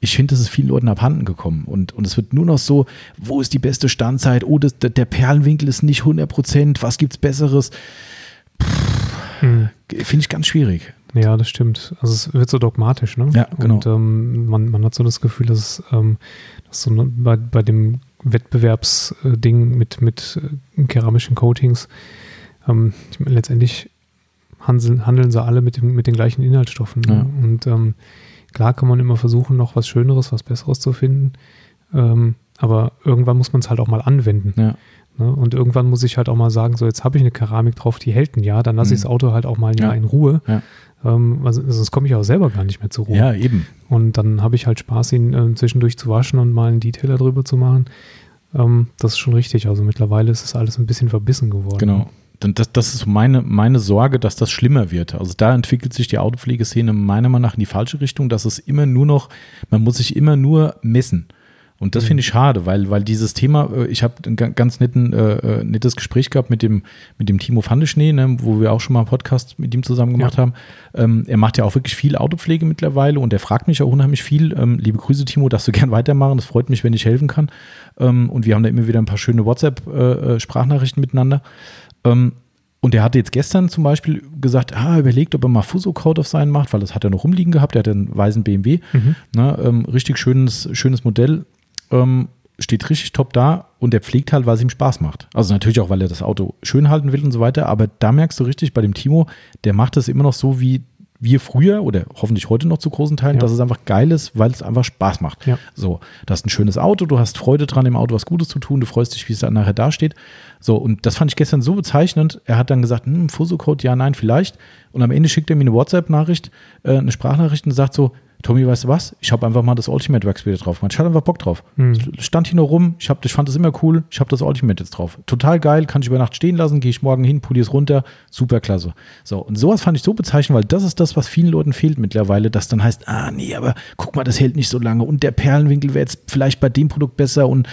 ich finde, das ist vielen Leuten abhanden gekommen. Und, und es wird nur noch so, wo ist die beste Standzeit? Oh, das, der Perlenwinkel ist nicht 100 Prozent. Was gibt's Besseres? Hm. Finde ich ganz schwierig. Ja, das stimmt. Also es wird so dogmatisch, ne? Ja, genau. Und ähm, man, man hat so das Gefühl, dass, es, ähm, dass so ne, bei, bei dem Wettbewerbsding mit, mit äh, keramischen Coatings, ähm, ich meine, letztendlich handeln, handeln sie alle mit, dem, mit den gleichen Inhaltsstoffen. Ne? Ja. Und ähm, klar kann man immer versuchen, noch was Schöneres, was Besseres zu finden. Ähm, aber irgendwann muss man es halt auch mal anwenden. Ja. Ne? Und irgendwann muss ich halt auch mal sagen, so jetzt habe ich eine Keramik drauf, die hält ein Jahr, dann lasse ich das Mhm. Auto halt auch mal ein Jahr Ja. in Ruhe. Ja. Ähm, also, sonst komme ich auch selber gar nicht mehr zur Ruhe. ja, eben. Und dann habe ich halt Spaß, ihn ähm, zwischendurch zu waschen und mal einen Detailer drüber zu machen. Ähm, das ist schon richtig. Also mittlerweile ist es alles ein bisschen verbissen geworden. Genau. Das, das ist meine, meine Sorge, dass das schlimmer wird. Also da entwickelt sich die Autopflegeszene meiner Meinung nach in die falsche Richtung, dass es immer nur noch, man muss sich immer nur messen. Und das Mhm. finde ich schade, weil, weil dieses Thema, äh, ich habe ein ga- ganz netten, äh, äh, nettes Gespräch gehabt mit dem, mit dem Timo Fandeschnee, ne, wo wir auch schon mal einen Podcast mit ihm zusammen gemacht Ja. haben. Ähm, er macht ja auch wirklich viel Autopflege mittlerweile und er fragt mich auch unheimlich viel. Ähm, liebe Grüße, Timo, darfst du gern weitermachen. Das freut mich, wenn ich helfen kann. Ähm, und wir haben da immer wieder ein paar schöne WhatsApp-Sprachnachrichten miteinander. Ähm, und er hatte jetzt gestern zum Beispiel gesagt, ah, überlegt, ob er mal Fuso-Code auf seinen macht, weil das hat er noch rumliegen gehabt. Er hat einen weißen BMW. Mhm. Ne, ähm, richtig schönes, schönes Modell. Ähm, steht richtig top da und er pflegt halt, weil es ihm Spaß macht. Also natürlich auch, weil er das Auto schön halten will und so weiter. Aber da merkst du richtig bei dem Timo, der macht das immer noch so wie wir früher oder hoffentlich heute noch zu großen Teilen, Ja. dass es einfach geil ist, weil es einfach Spaß macht. Ja. So, du hast ein schönes Auto, du hast Freude dran, im Auto was Gutes zu tun, du freust dich, wie es dann nachher dasteht. So, und das fand ich gestern so bezeichnend. Er hat dann gesagt, hm, Fuso-Code, ja, nein, vielleicht. Und am Ende schickt er mir eine WhatsApp-Nachricht, äh, eine Sprachnachricht und sagt so, Tommy, weißt du was? Ich habe einfach mal das Ultimate Wax wieder drauf. gemacht. Ich hatte einfach Bock drauf. Hm. Stand hier nur rum, ich, hab, ich fand das immer cool, ich habe das Ultimate jetzt drauf. Total geil, kann ich über Nacht stehen lassen, gehe ich morgen hin, poliere es runter, super klasse. So, und sowas fand ich so bezeichnend, weil das ist das, was vielen Leuten fehlt mittlerweile, dass dann heißt, ah nee, aber guck mal, das hält nicht so lange und der Perlenwinkel wäre jetzt vielleicht bei dem Produkt besser und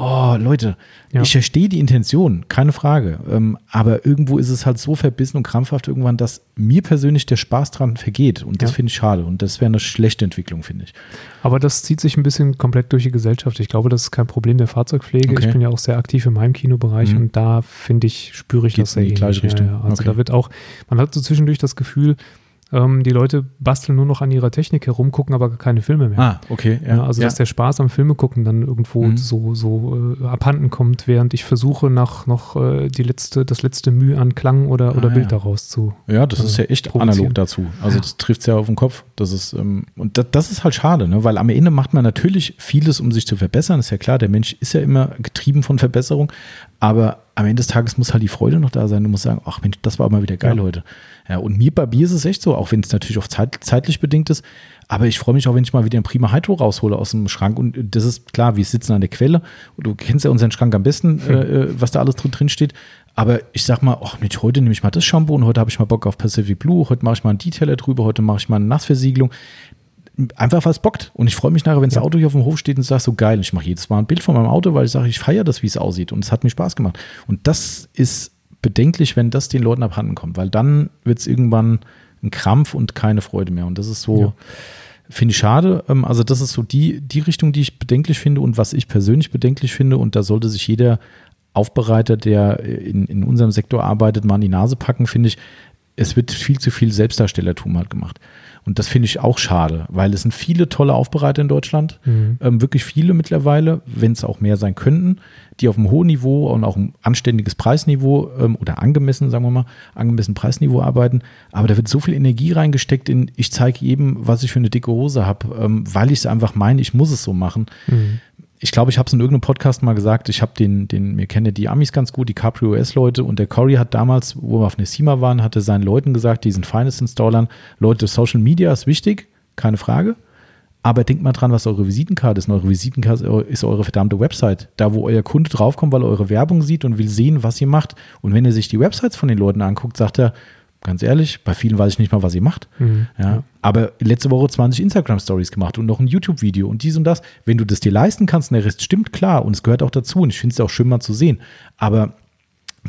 oh, Leute, Ja. ich verstehe die Intention, keine Frage. Ähm, aber irgendwo ist es halt so verbissen und krampfhaft irgendwann, dass mir persönlich der Spaß dran vergeht. Und das Ja. finde ich schade. Und das wäre eine schlechte Entwicklung, finde ich. Aber das zieht sich ein bisschen komplett durch die Gesellschaft. Ich glaube, das ist kein Problem der Fahrzeugpflege. Okay. Ich bin ja auch sehr aktiv im Heimkinobereich Mhm. und da finde ich, spüre ich Geht's das sehr in die gleiche ähnlich. Richtung? Ja. Also Okay. da wird auch, man hat so zwischendurch das Gefühl, ähm, die Leute basteln nur noch an ihrer Technik herum, gucken aber keine Filme mehr. Ah, okay. Ja, also dass der Spaß am Filme gucken dann irgendwo Mhm. so, so äh, abhanden kommt, während ich versuche, nach noch äh, die letzte, das letzte Mühe an Klang oder, oder Ah, Bild ja. daraus zu. Ja, das ist ja echt analog dazu. Also das trifft es ja auf den Kopf. Das ist, ähm, und das, das ist halt schade, ne? weil am Ende macht man natürlich vieles, um sich zu verbessern. Ist ja klar, der Mensch ist ja immer getrieben von Verbesserung, aber am Ende des Tages muss halt die Freude noch da sein. Du musst sagen, ach Mensch, das war mal wieder geil Ja. heute. Ja, und mir bei Bier ist es echt so, auch wenn es natürlich auch zeit, zeitlich bedingt ist. Aber ich freue mich auch, wenn ich mal wieder ein prima Hydro raushole aus dem Schrank. Und das ist klar, wir sitzen an der Quelle. Und du kennst ja unseren Schrank am besten, äh, äh, was da alles drin, drin steht. Aber ich sag mal, ach Mensch, heute nehme ich mal das Shampoo und heute habe ich mal Bock auf Pacific Blue. Heute mache ich mal einen Detailer drüber. Heute mache ich mal eine Nassversiegelung. Einfach was bockt. Und ich freue mich nachher, wenn das Ja. Auto hier auf dem Hof steht und sage so geil. Ich mache jedes Mal ein Bild von meinem Auto, weil ich sage, ich feiere das, wie es aussieht. Und es hat mir Spaß gemacht. Und das ist bedenklich, wenn das den Leuten abhanden kommt, weil dann wird es irgendwann ein Krampf und keine Freude mehr. Und das ist so, Ja. finde ich schade. Ähm, Also, das ist so die, die Richtung, die ich bedenklich finde und was ich persönlich bedenklich finde. Und da sollte sich jeder Aufbereiter, der in, in unserem Sektor arbeitet, mal an die Nase packen, finde ich. Es wird viel zu viel Selbstdarstellertum halt gemacht. Und das finde ich auch schade, weil es sind viele tolle Aufbereiter in Deutschland, Mhm. ähm, wirklich viele mittlerweile, wenn es auch mehr sein könnten, die auf einem hohen Niveau und auch ein anständiges Preisniveau ähm, oder angemessen, sagen wir mal, angemessen Preisniveau arbeiten. Aber da wird so viel Energie reingesteckt in, ich zeige jedem, was ich für eine dicke Hose habe, ähm, weil ich es einfach meine, ich muss es so machen. Mhm. Ich glaube, ich habe es in irgendeinem Podcast mal gesagt, ich habe den, den, mir kennen ja die Amis ganz gut, die Capri OS-Leute und der Cory hat damals, wo wir auf Nesima waren, hatte seinen Leuten gesagt, diesen Finance-Installern, Leute, Social Media ist wichtig, keine Frage, aber denkt mal dran, was eure Visitenkarte ist. Eure Visitenkarte ist eure verdammte Website. Da, wo euer Kunde draufkommt, weil er eure Werbung sieht und will sehen, was ihr macht. Und wenn er sich die Websites von den Leuten anguckt, sagt er, ganz ehrlich, bei vielen weiß ich nicht mal, was ihr macht. Mhm. Ja, aber letzte Woche 20 Instagram-Stories gemacht und noch ein YouTube-Video und dies und das. Wenn du das dir leisten kannst der Rest stimmt, klar. Und es gehört auch dazu. Und ich finde es auch schön mal zu sehen. Aber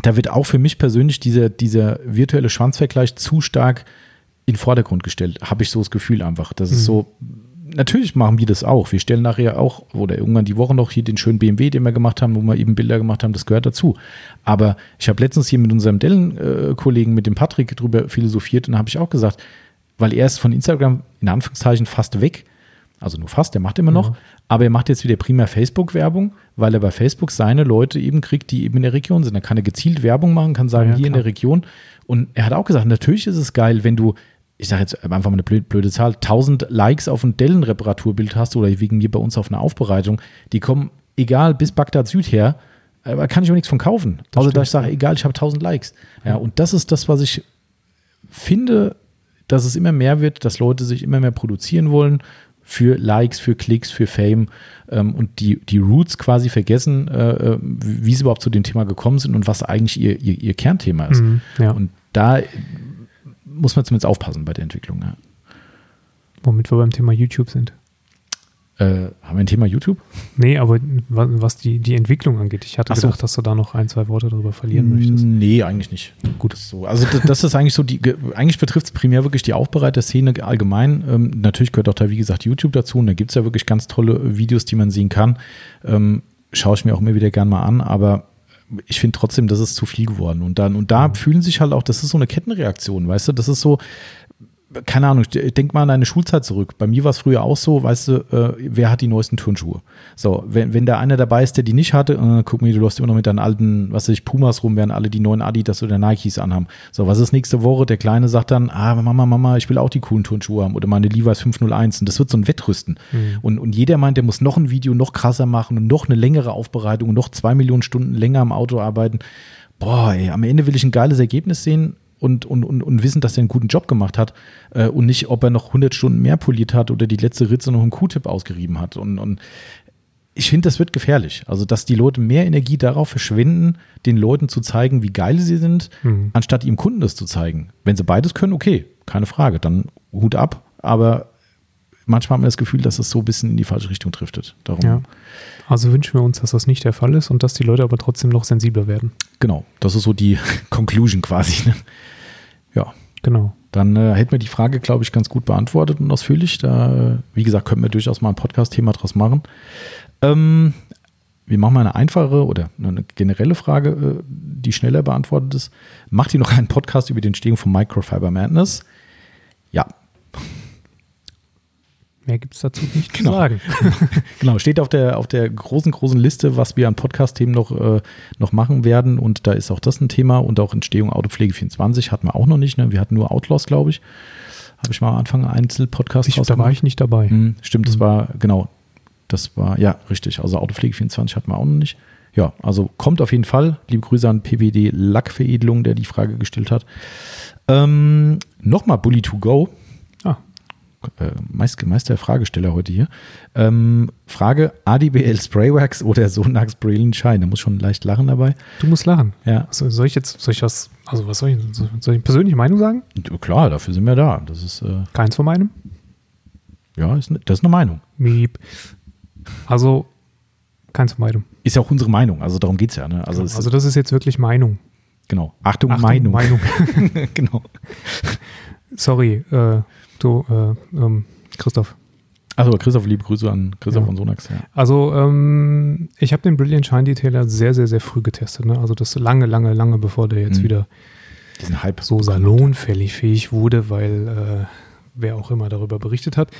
da wird auch für mich persönlich dieser, dieser virtuelle Schwanzvergleich zu stark in den Vordergrund gestellt. Habe ich so das Gefühl einfach. Das ist so, natürlich machen wir das auch. Wir stellen nachher auch, oder irgendwann die Woche noch hier den schönen BMW, den wir gemacht haben, wo wir eben Bilder gemacht haben, das gehört dazu. Aber ich habe letztens hier mit unserem Dellen-Kollegen, mit dem Patrick, drüber philosophiert und habe ich auch gesagt, weil er ist von Instagram in Anführungszeichen fast weg. Also nur fast, der macht immer noch. Aber er macht jetzt wieder primär Facebook-Werbung, weil er bei Facebook seine Leute eben kriegt, die eben in der Region sind. Dann kann er gezielt Werbung machen, kann sagen, Ja, hier in klar. der Region. Und er hat auch gesagt, natürlich ist es geil, wenn du, ich sage jetzt einfach mal eine blöde, blöde Zahl, 1000 Likes auf ein Dellen-Reparaturbild hast oder wegen mir bei uns auf einer Aufbereitung, die kommen egal bis Bagdad Süd her, aber kann ich auch nichts von kaufen. Außer dass ich sage, egal, ich habe 1000 Likes. Ja, und das ist das, was ich finde, dass es immer mehr wird, dass Leute sich immer mehr produzieren wollen für Likes, für Klicks, für Fame ähm, und die, die Roots quasi vergessen, äh, äh, wie sie überhaupt zu dem Thema gekommen sind und was eigentlich ihr, ihr, ihr Kernthema ist. Mhm. Ja. Und da muss man zumindest aufpassen bei der Entwicklung. Ja. Womit wir beim Thema YouTube sind. Äh, haben wir ein Thema YouTube? Nee, aber wa- was die, die Entwicklung angeht, ich hatte Ach so. gedacht, dass du da noch ein, zwei Worte darüber verlieren möchtest. Nee, eigentlich nicht. Gut. So, also das, das ist eigentlich so, die, ge- eigentlich betrifft es primär wirklich die Aufbereiterszene allgemein. Ähm, natürlich gehört auch da, wie gesagt, YouTube dazu und da gibt es ja wirklich ganz tolle Videos, die man sehen kann. Ähm, schaue ich mir auch immer wieder gern mal an, aber ich finde trotzdem, das ist zu viel geworden. Und dann, und da fühlen sich halt auch, das ist so eine Kettenreaktion, weißt du, das ist so, keine Ahnung, denk mal an deine Schulzeit zurück. Bei mir war es früher auch so, weißt du, äh, wer hat die neuesten Turnschuhe? So, wenn, wenn da einer dabei ist, der die nicht hatte, äh, guck mal, du läufst immer noch mit deinen alten, was weiß ich, Pumas rum, während alle die neuen Adidas oder Nikes anhaben. So, was ist nächste Woche? Der Kleine sagt dann, ah, Mama, Mama, ich will auch die coolen Turnschuhe haben oder meine Levi's 501. Und das wird so ein Wettrüsten. Und, und jeder meint, der muss noch ein Video noch krasser machen und noch eine längere Aufbereitung und noch zwei Millionen Stunden länger am Auto arbeiten. Boah, ey, am Ende will ich ein geiles Ergebnis sehen und, und, und, und wissen, dass er einen guten Job gemacht hat äh, und nicht, ob er noch 100 Stunden mehr poliert hat oder die letzte Ritze noch einen Q-Tip ausgerieben hat. Und, und ich finde, das wird gefährlich. Also, dass die Leute mehr Energie darauf verschwenden, den Leuten zu zeigen, wie geil sie sind, Mhm. anstatt ihrem Kunden das zu zeigen. Wenn sie beides können, okay, keine Frage, dann Hut ab. Aber manchmal hat man das Gefühl, dass es so ein bisschen in die falsche Richtung driftet. Darum, Ja. Also wünschen wir uns, dass das nicht der Fall ist und dass die Leute aber trotzdem noch sensibler werden. genau, das ist so die Conclusion quasi. Ne? Ja, Genau. Dann äh, hätten wir die Frage, glaube ich, ganz gut beantwortet und ausführlich. Da, äh, wie gesagt, könnten wir durchaus mal ein Podcast-Thema draus machen. Ähm, wir machen mal eine einfache oder eine generelle Frage, äh, die schneller beantwortet ist. Macht ihr noch einen Podcast über die Entstehung von Microfiber Madness? Ja, Mehr gibt es dazu nicht Genau. zu sagen. genau. Steht auf der, auf der großen, großen Liste, was wir an Podcast-Themen noch, äh, noch machen werden. Und da ist auch das ein Thema. Und auch Entstehung Autopflege 24 hatten wir auch noch nicht. Ne? Wir hatten nur Outlaws, glaube ich. Habe ich mal am Anfang einen Einzelpodcast da war ich nicht dabei. Hm, stimmt, das war, genau, das war, ja, richtig. Also Autopflege 24 hatten wir auch noch nicht. Ja, also kommt auf jeden Fall. Liebe Grüße an PWD Lackveredelung, der die Frage gestellt hat. Ähm, Nochmal Bully to Go. Äh, Meist, Meister Fragesteller heute hier. Ähm, Frage: ADBL Spraywax oder Sonax Brilliant Shine? Da muss schon leicht lachen dabei. du musst lachen. Ja, Also soll ich jetzt, soll ich was, also was soll ich, soll ich persönliche Meinung sagen? klar, dafür sind wir da. Das ist, äh, Keins von meinem. Ja, ist, ne- das ist eine Meinung. Miep. Also, keine Vermeidung. Ist ja auch unsere Meinung, also darum geht es ja. Ne? Also, es Also, das ist jetzt wirklich Meinung. genau. Achtung, Achtung, Meinung. Meinung. genau. Sorry, äh, du, äh, ähm, Christoph. Also Christoph, liebe Grüße an Christoph Ja. von Sonax. Ja. Also, ähm, ich habe den Brilliant Shine Detailer sehr, sehr, sehr früh getestet. Ne? Also, das lange, lange, lange bevor der jetzt Mhm. wieder Diesen Hype. so salonfällig fähig wurde, weil äh, wer auch immer darüber berichtet hat.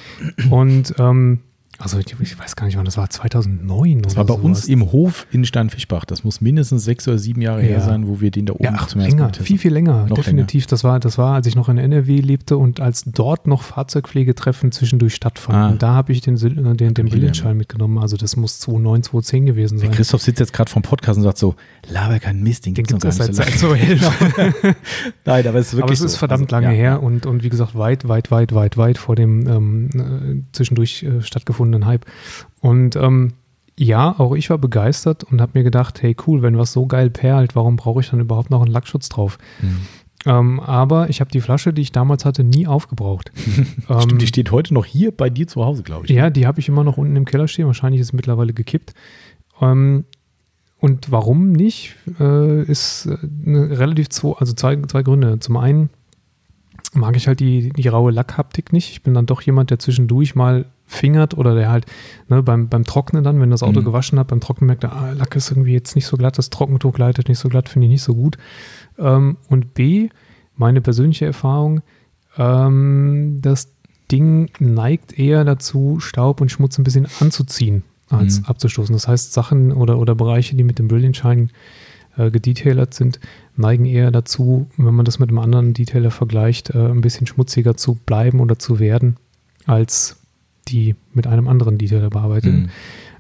Und ähm, also ich, ich weiß gar nicht, wann das war, 2009 Das war bei uns sowas. im Hof in Steinfischbach. Das muss mindestens sechs oder sieben Jahre her Ja. sein, wo wir den da oben ja, ach, länger, viel, viel länger, Noch definitiv. Das war, das war, als ich noch in NRW lebte und als dort noch Fahrzeugpflegetreffen zwischendurch stattfanden. Ah. Da habe ich den, äh, den, den ich Brillenschein mitgenommen. Also das muss 2009, 2010 gewesen Der sein. Christoph sitzt jetzt gerade vom Podcast und sagt so, laber kein Mist, den, Den gibt es nicht seit, so seit so. Nein, aber es ist wirklich Aber es ist so. verdammt Also, lange ja. her und, und wie gesagt, weit, weit, weit, weit, weit vor dem ähm, äh, zwischendurch äh, stattgefundenen Hype. Und ähm, ja, auch ich war begeistert und habe mir gedacht, hey cool, wenn was so geil perlt, warum brauche ich dann überhaupt noch einen Lackschutz drauf? Mhm. Ähm, aber ich habe die Flasche, die ich damals hatte, nie aufgebraucht. ähm, Stimmt, die steht heute noch hier bei dir zu Hause, glaube ich. ja, die habe ich immer noch unten im Keller stehen. Wahrscheinlich ist es mittlerweile gekippt. Ähm, und warum nicht, äh, ist äh, eine relativ zwei, also zwei, zwei Gründe. Zum einen mag ich halt die, die raue Lackhaptik nicht. Ich bin dann doch jemand, der zwischendurch mal fingert oder der halt ne, beim, beim Trocknen dann, wenn das Auto Mhm. gewaschen hat, beim Trocknen merkt er, ah, Lack ist irgendwie jetzt nicht so glatt, das Trockentuch gleitet nicht so glatt, finde ich nicht so gut. Ähm, und B, meine persönliche Erfahrung, ähm, das Ding neigt eher dazu, Staub und Schmutz ein bisschen anzuziehen, als Mhm. abzustoßen. Das heißt, Sachen oder, oder Bereiche, die mit dem Brilliant Shine äh, gedetailert sind, neigen eher dazu, wenn man das mit einem anderen Detailer vergleicht, äh, ein bisschen schmutziger zu bleiben oder zu werden, als die mit einem anderen Detailer bearbeiteten. Mhm.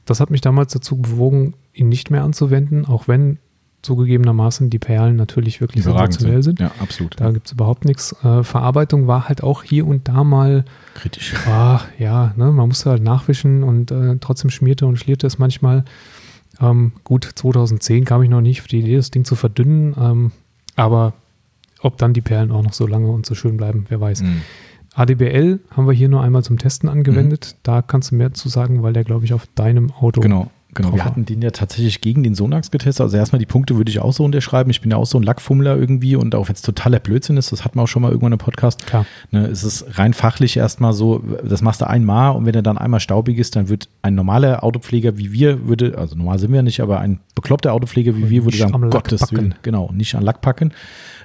Das hat mich damals dazu bewogen, ihn nicht mehr anzuwenden, auch wenn zugegebenermaßen die Perlen natürlich wirklich sensationell sind. Ja, absolut. Da gibt es überhaupt nichts. Äh, Verarbeitung war halt auch hier und da mal, Kritisch. ah, ja, ne, man musste halt nachwischen und äh, trotzdem schmierte und schlierte es manchmal. Ähm, gut, 2010 kam ich noch nicht auf die Idee, das Ding zu verdünnen, ähm, aber ob dann die Perlen auch noch so lange und so schön bleiben, wer weiß. Mhm. ADBL haben wir hier nur einmal zum Testen angewendet. Da kannst du mehr zu sagen, weil der, glaube ich, auf deinem Auto. Genau. Genau, wir hatten den ja tatsächlich gegen den Sonax getestet. Also erstmal die Punkte würde ich auch so unterschreiben. Ich bin ja auch so ein Lackfummler irgendwie und auch wenn es totaler Blödsinn ist, das hatten wir auch schon mal irgendwann im Podcast, Klar. ne, es ist rein fachlich erstmal so, das machst du einmal und wenn er dann einmal staubig ist, dann wird ein normaler Autopfleger wie wir würde, also normal sind wir nicht, aber ein bekloppter Autopfleger wie wir würde sagen, Gottes. Willen, genau, nicht an Lack packen.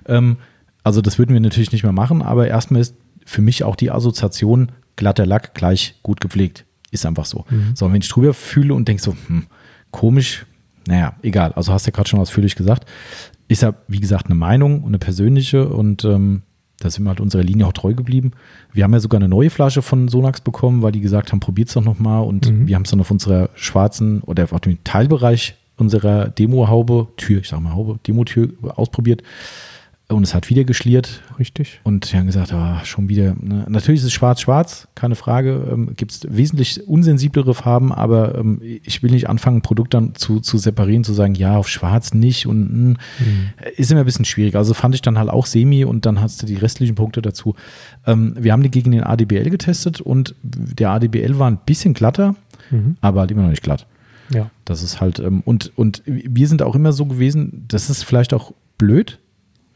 Ähm, also das würden wir natürlich nicht mehr machen, aber erstmal ist für mich auch die Assoziation glatter Lack gleich gut gepflegt. Ist einfach so. Mhm. So, wenn ich drüber fühle und denke so, hm, komisch, naja, egal. Also hast du ja gerade schon ausführlich gesagt. Ist ja, wie gesagt, eine Meinung und eine persönliche und ähm, da sind wir halt unserer Linie auch treu geblieben. Wir haben ja sogar eine neue Flasche von Sonax bekommen, weil die gesagt haben, probiert's doch nochmal und Mhm. wir haben es dann auf unserer schwarzen oder auf dem Teilbereich unserer Demo-Haube, Tür, ich sag mal Haube, Demo-Tür ausprobiert und es hat wieder geschliert Richtig. und die haben gesagt, ah, schon wieder. Ne? Natürlich ist es schwarz-schwarz, keine Frage. Ähm, Gibt es wesentlich unsensiblere Farben, aber ähm, ich will nicht anfangen, ein Produkt dann zu, zu separieren, zu sagen, ja, auf schwarz nicht und mh, Mhm. ist immer ein bisschen schwierig. Also fand ich dann halt auch semi und dann hast du die restlichen Punkte dazu. Ähm, wir haben die gegen den ADBL getestet und der ADBL war ein bisschen glatter, Mhm. aber halt immer noch nicht glatt. Ja. Das ist halt, ähm, und, und wir sind auch immer so gewesen, das ist vielleicht auch blöd,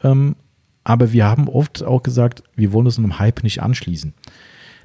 ähm, aber wir haben oft auch gesagt, wir wollen uns einem Hype nicht anschließen.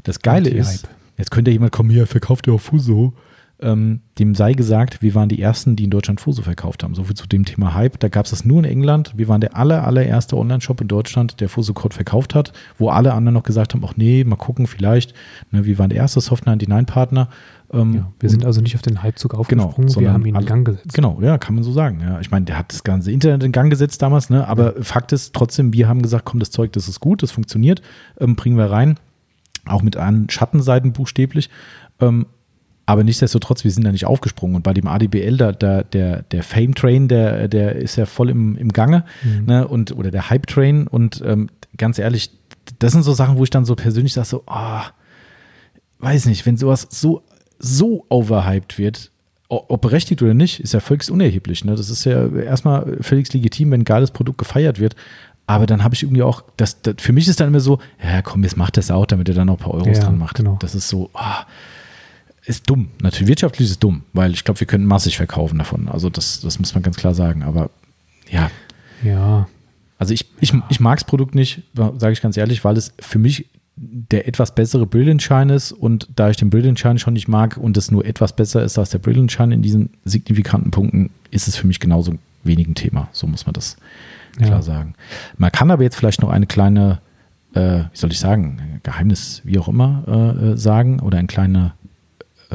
Das Geile ist, jetzt könnte jemand kommen, hier, verkauft ihr auch Fuso. Ähm, dem sei gesagt, wir waren die Ersten, die in Deutschland Fuso verkauft haben. So viel zu dem Thema Hype. Da gab es das nur in England. Wir waren der aller, allererste Online-Shop in Deutschland, der Fuso Code verkauft hat, wo alle anderen noch gesagt haben, ach nee, mal gucken, vielleicht. Ne, wir waren der erste Soft 99-Partner. Ähm, ja. Wir sind also nicht auf den Hypezug Genau, aufgesprungen, wir sondern haben ihn in Gang gesetzt. Genau, ja, kann man so sagen. Ja, ich meine, der hat das ganze Internet in Gang gesetzt damals, ne? aber Fakt ist trotzdem, wir haben gesagt, komm, das Zeug, das ist gut, das funktioniert, ähm, bringen wir rein, auch mit an Schattenseiten buchstäblich. Ähm, aber nichtsdestotrotz, wir sind da nicht aufgesprungen. Und bei dem ADBL, da, da, der, der Fame-Train, der, der ist ja voll im, im Gange, Mhm. ne? und, oder der Hype-Train. Und ähm, ganz ehrlich, das sind so Sachen, wo ich dann so persönlich sage, so, ah, weiß nicht, wenn sowas so, so overhyped wird, ob berechtigt oder nicht, ist ja völlig unerheblich. Ne? Das ist ja erstmal völlig legitim, wenn ein geiles Produkt gefeiert wird. Aber dann habe ich irgendwie auch, das, das, für mich ist dann immer so, ja komm, jetzt macht das auch, damit er dann noch ein paar Euros Ja, dran macht. genau. Das ist so, ah, ist dumm. Natürlich, wirtschaftlich ist es dumm, weil ich glaube, wir können massig verkaufen davon. Also das, das muss man ganz klar sagen. Aber ja, Ja, also ich, ich, ich mag das Produkt nicht, sage ich ganz ehrlich, weil es für mich der etwas bessere Brilliant-Shine ist und da ich den Brilliant-Shine schon nicht mag und es nur etwas besser ist als der Brilliant-Shine in diesen signifikanten Punkten, ist es für mich genauso wenig ein Thema. So muss man das Ja. klar sagen. Man kann aber jetzt vielleicht noch eine kleine, äh, wie soll ich sagen, Geheimnis, wie auch immer, äh, äh, sagen oder eine kleine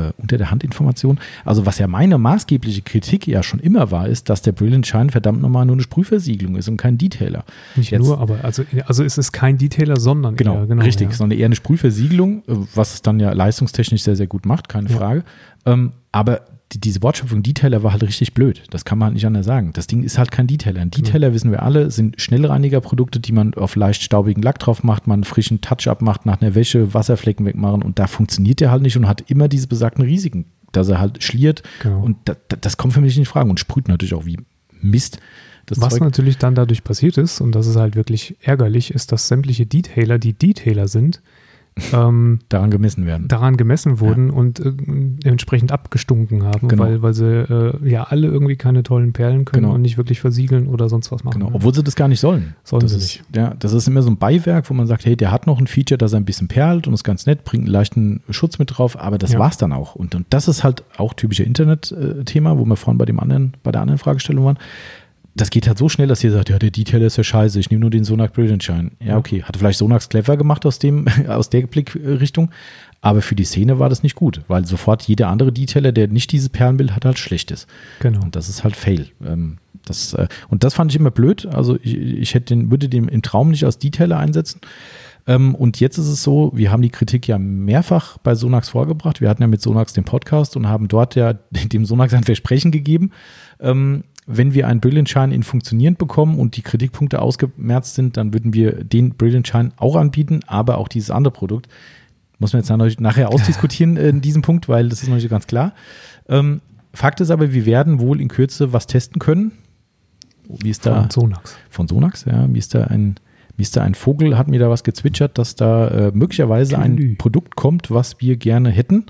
äh, unter der Hand Information. Also was ja meine maßgebliche Kritik ja schon immer war, ist, dass der Brilliant Shine verdammt nochmal nur eine Sprühversiegelung ist und kein Detailer. nicht Jetzt- nur, aber also, also es ist kein Detailer, sondern Genau, eher, richtig, Ja. sondern eher eine Sprühversiegelung, äh, was es dann ja leistungstechnisch sehr, sehr gut macht, keine Ja. Frage. Ähm, aber die, diese Wortschöpfung Detailer war halt richtig blöd. Das kann man halt nicht anders sagen. Das Ding ist halt kein Detailer. Ein Detailer, wissen wir alle, sind Schnellreinigerprodukte, die man auf leicht staubigen Lack drauf macht, man einen frischen Touch-up macht, nach einer Wäsche Wasserflecken wegmachen und da funktioniert der halt nicht und hat immer diese besagten Risiken, dass er halt schliert Genau. und da, da, das kommt für mich nicht in Frage und sprüht natürlich auch wie Mist. Das Was Zeug. natürlich dann dadurch passiert ist, und das ist halt wirklich ärgerlich, ist, dass sämtliche Detailer, die Detailer sind, ähm, daran gemessen werden. daran gemessen wurden und äh, entsprechend abgestunken haben, Genau. weil, weil sie äh, ja alle irgendwie keine tollen Perlen können Genau. und nicht wirklich versiegeln oder sonst was machen. Genau, obwohl sie das gar nicht sollen. Sollen das sie ist, nicht. Ja, das ist immer so ein Beiwerk, wo man sagt, hey, der hat noch ein Feature, das ein bisschen perlt und ist ganz nett, bringt einen leichten Schutz mit drauf, aber das Ja. war's dann auch. Und, und das ist halt auch typischer Internet-Thema, wo wir vorhin bei dem anderen, bei der anderen Fragestellung waren. Das geht halt so schnell, dass ihr sagt, ja, der Detailer ist ja scheiße, ich nehme nur den Sonax Brilliant Shine. Ja, okay, hatte vielleicht Sonax clever gemacht aus dem, aus der Blickrichtung, aber für die Szene war das nicht gut, weil sofort jeder andere Detailer, der nicht dieses Perlenbild hat, halt schlecht ist. Genau. Und das ist halt Fail. Ähm, das, äh, und das fand ich immer blöd. Also ich, ich hätte den, würde den im Traum nicht als Detailer einsetzen. Ähm, und jetzt ist es so, wir haben die Kritik ja mehrfach bei Sonax vorgebracht. Wir hatten ja mit Sonax den Podcast und haben dort ja dem Sonax ein Versprechen gegeben. Wenn wir einen Brilliant Shine in funktionierend bekommen und die Kritikpunkte ausgemerzt sind, dann würden wir den Brilliant Shine auch anbieten, aber auch dieses andere Produkt. Muss man jetzt nachher ausdiskutieren äh, in diesem Punkt, weil das ist noch nicht ganz klar. Ähm, Fakt ist aber, wir werden wohl in Kürze was testen können. Wie ist da Von Sonax. von Sonax? Ja, wie ist da ein, wie ist da ein Vogel, hat mir da was gezwitschert, dass da äh, möglicherweise ein. Produkt kommt, was wir gerne hätten,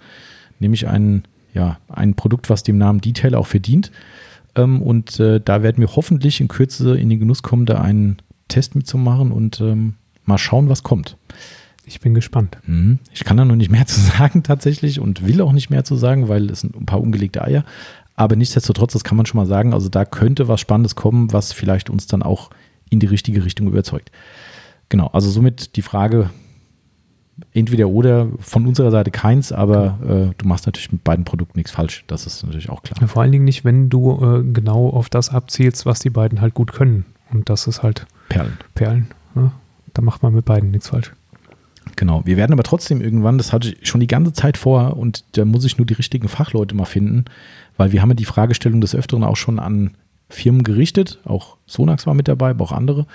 nämlich ein, ja, ein Produkt, was dem Namen Detail auch verdient. Ähm, und äh, da werden wir hoffentlich in Kürze in den Genuss kommen, da einen Test mitzumachen und ähm, mal schauen, was kommt. Ich bin gespannt. Mhm. Ich kann da noch nicht mehr zu sagen tatsächlich und will auch nicht mehr zu sagen, weil es sind ein paar ungelegte Eier. Aber nichtsdestotrotz, das kann man schon mal sagen, also da könnte was Spannendes kommen, was vielleicht uns dann auch in die richtige Richtung überzeugt. Genau, also somit die Frage, entweder oder, von unserer Seite keins, aber äh, du machst natürlich mit beiden Produkten nichts falsch, das ist natürlich auch klar. Vor allen Dingen nicht, wenn du äh, genau auf das abzielst, was die beiden halt gut können. Und das ist halt Perlen. Perlen. Ne? Da macht man mit beiden nichts falsch. Genau. Wir werden aber trotzdem irgendwann, das hatte ich schon die ganze Zeit vor und da muss ich nur die richtigen Fachleute mal finden, weil wir haben ja die Fragestellung des Öfteren auch schon an Firmen gerichtet, auch Sonax war mit dabei, aber auch andere.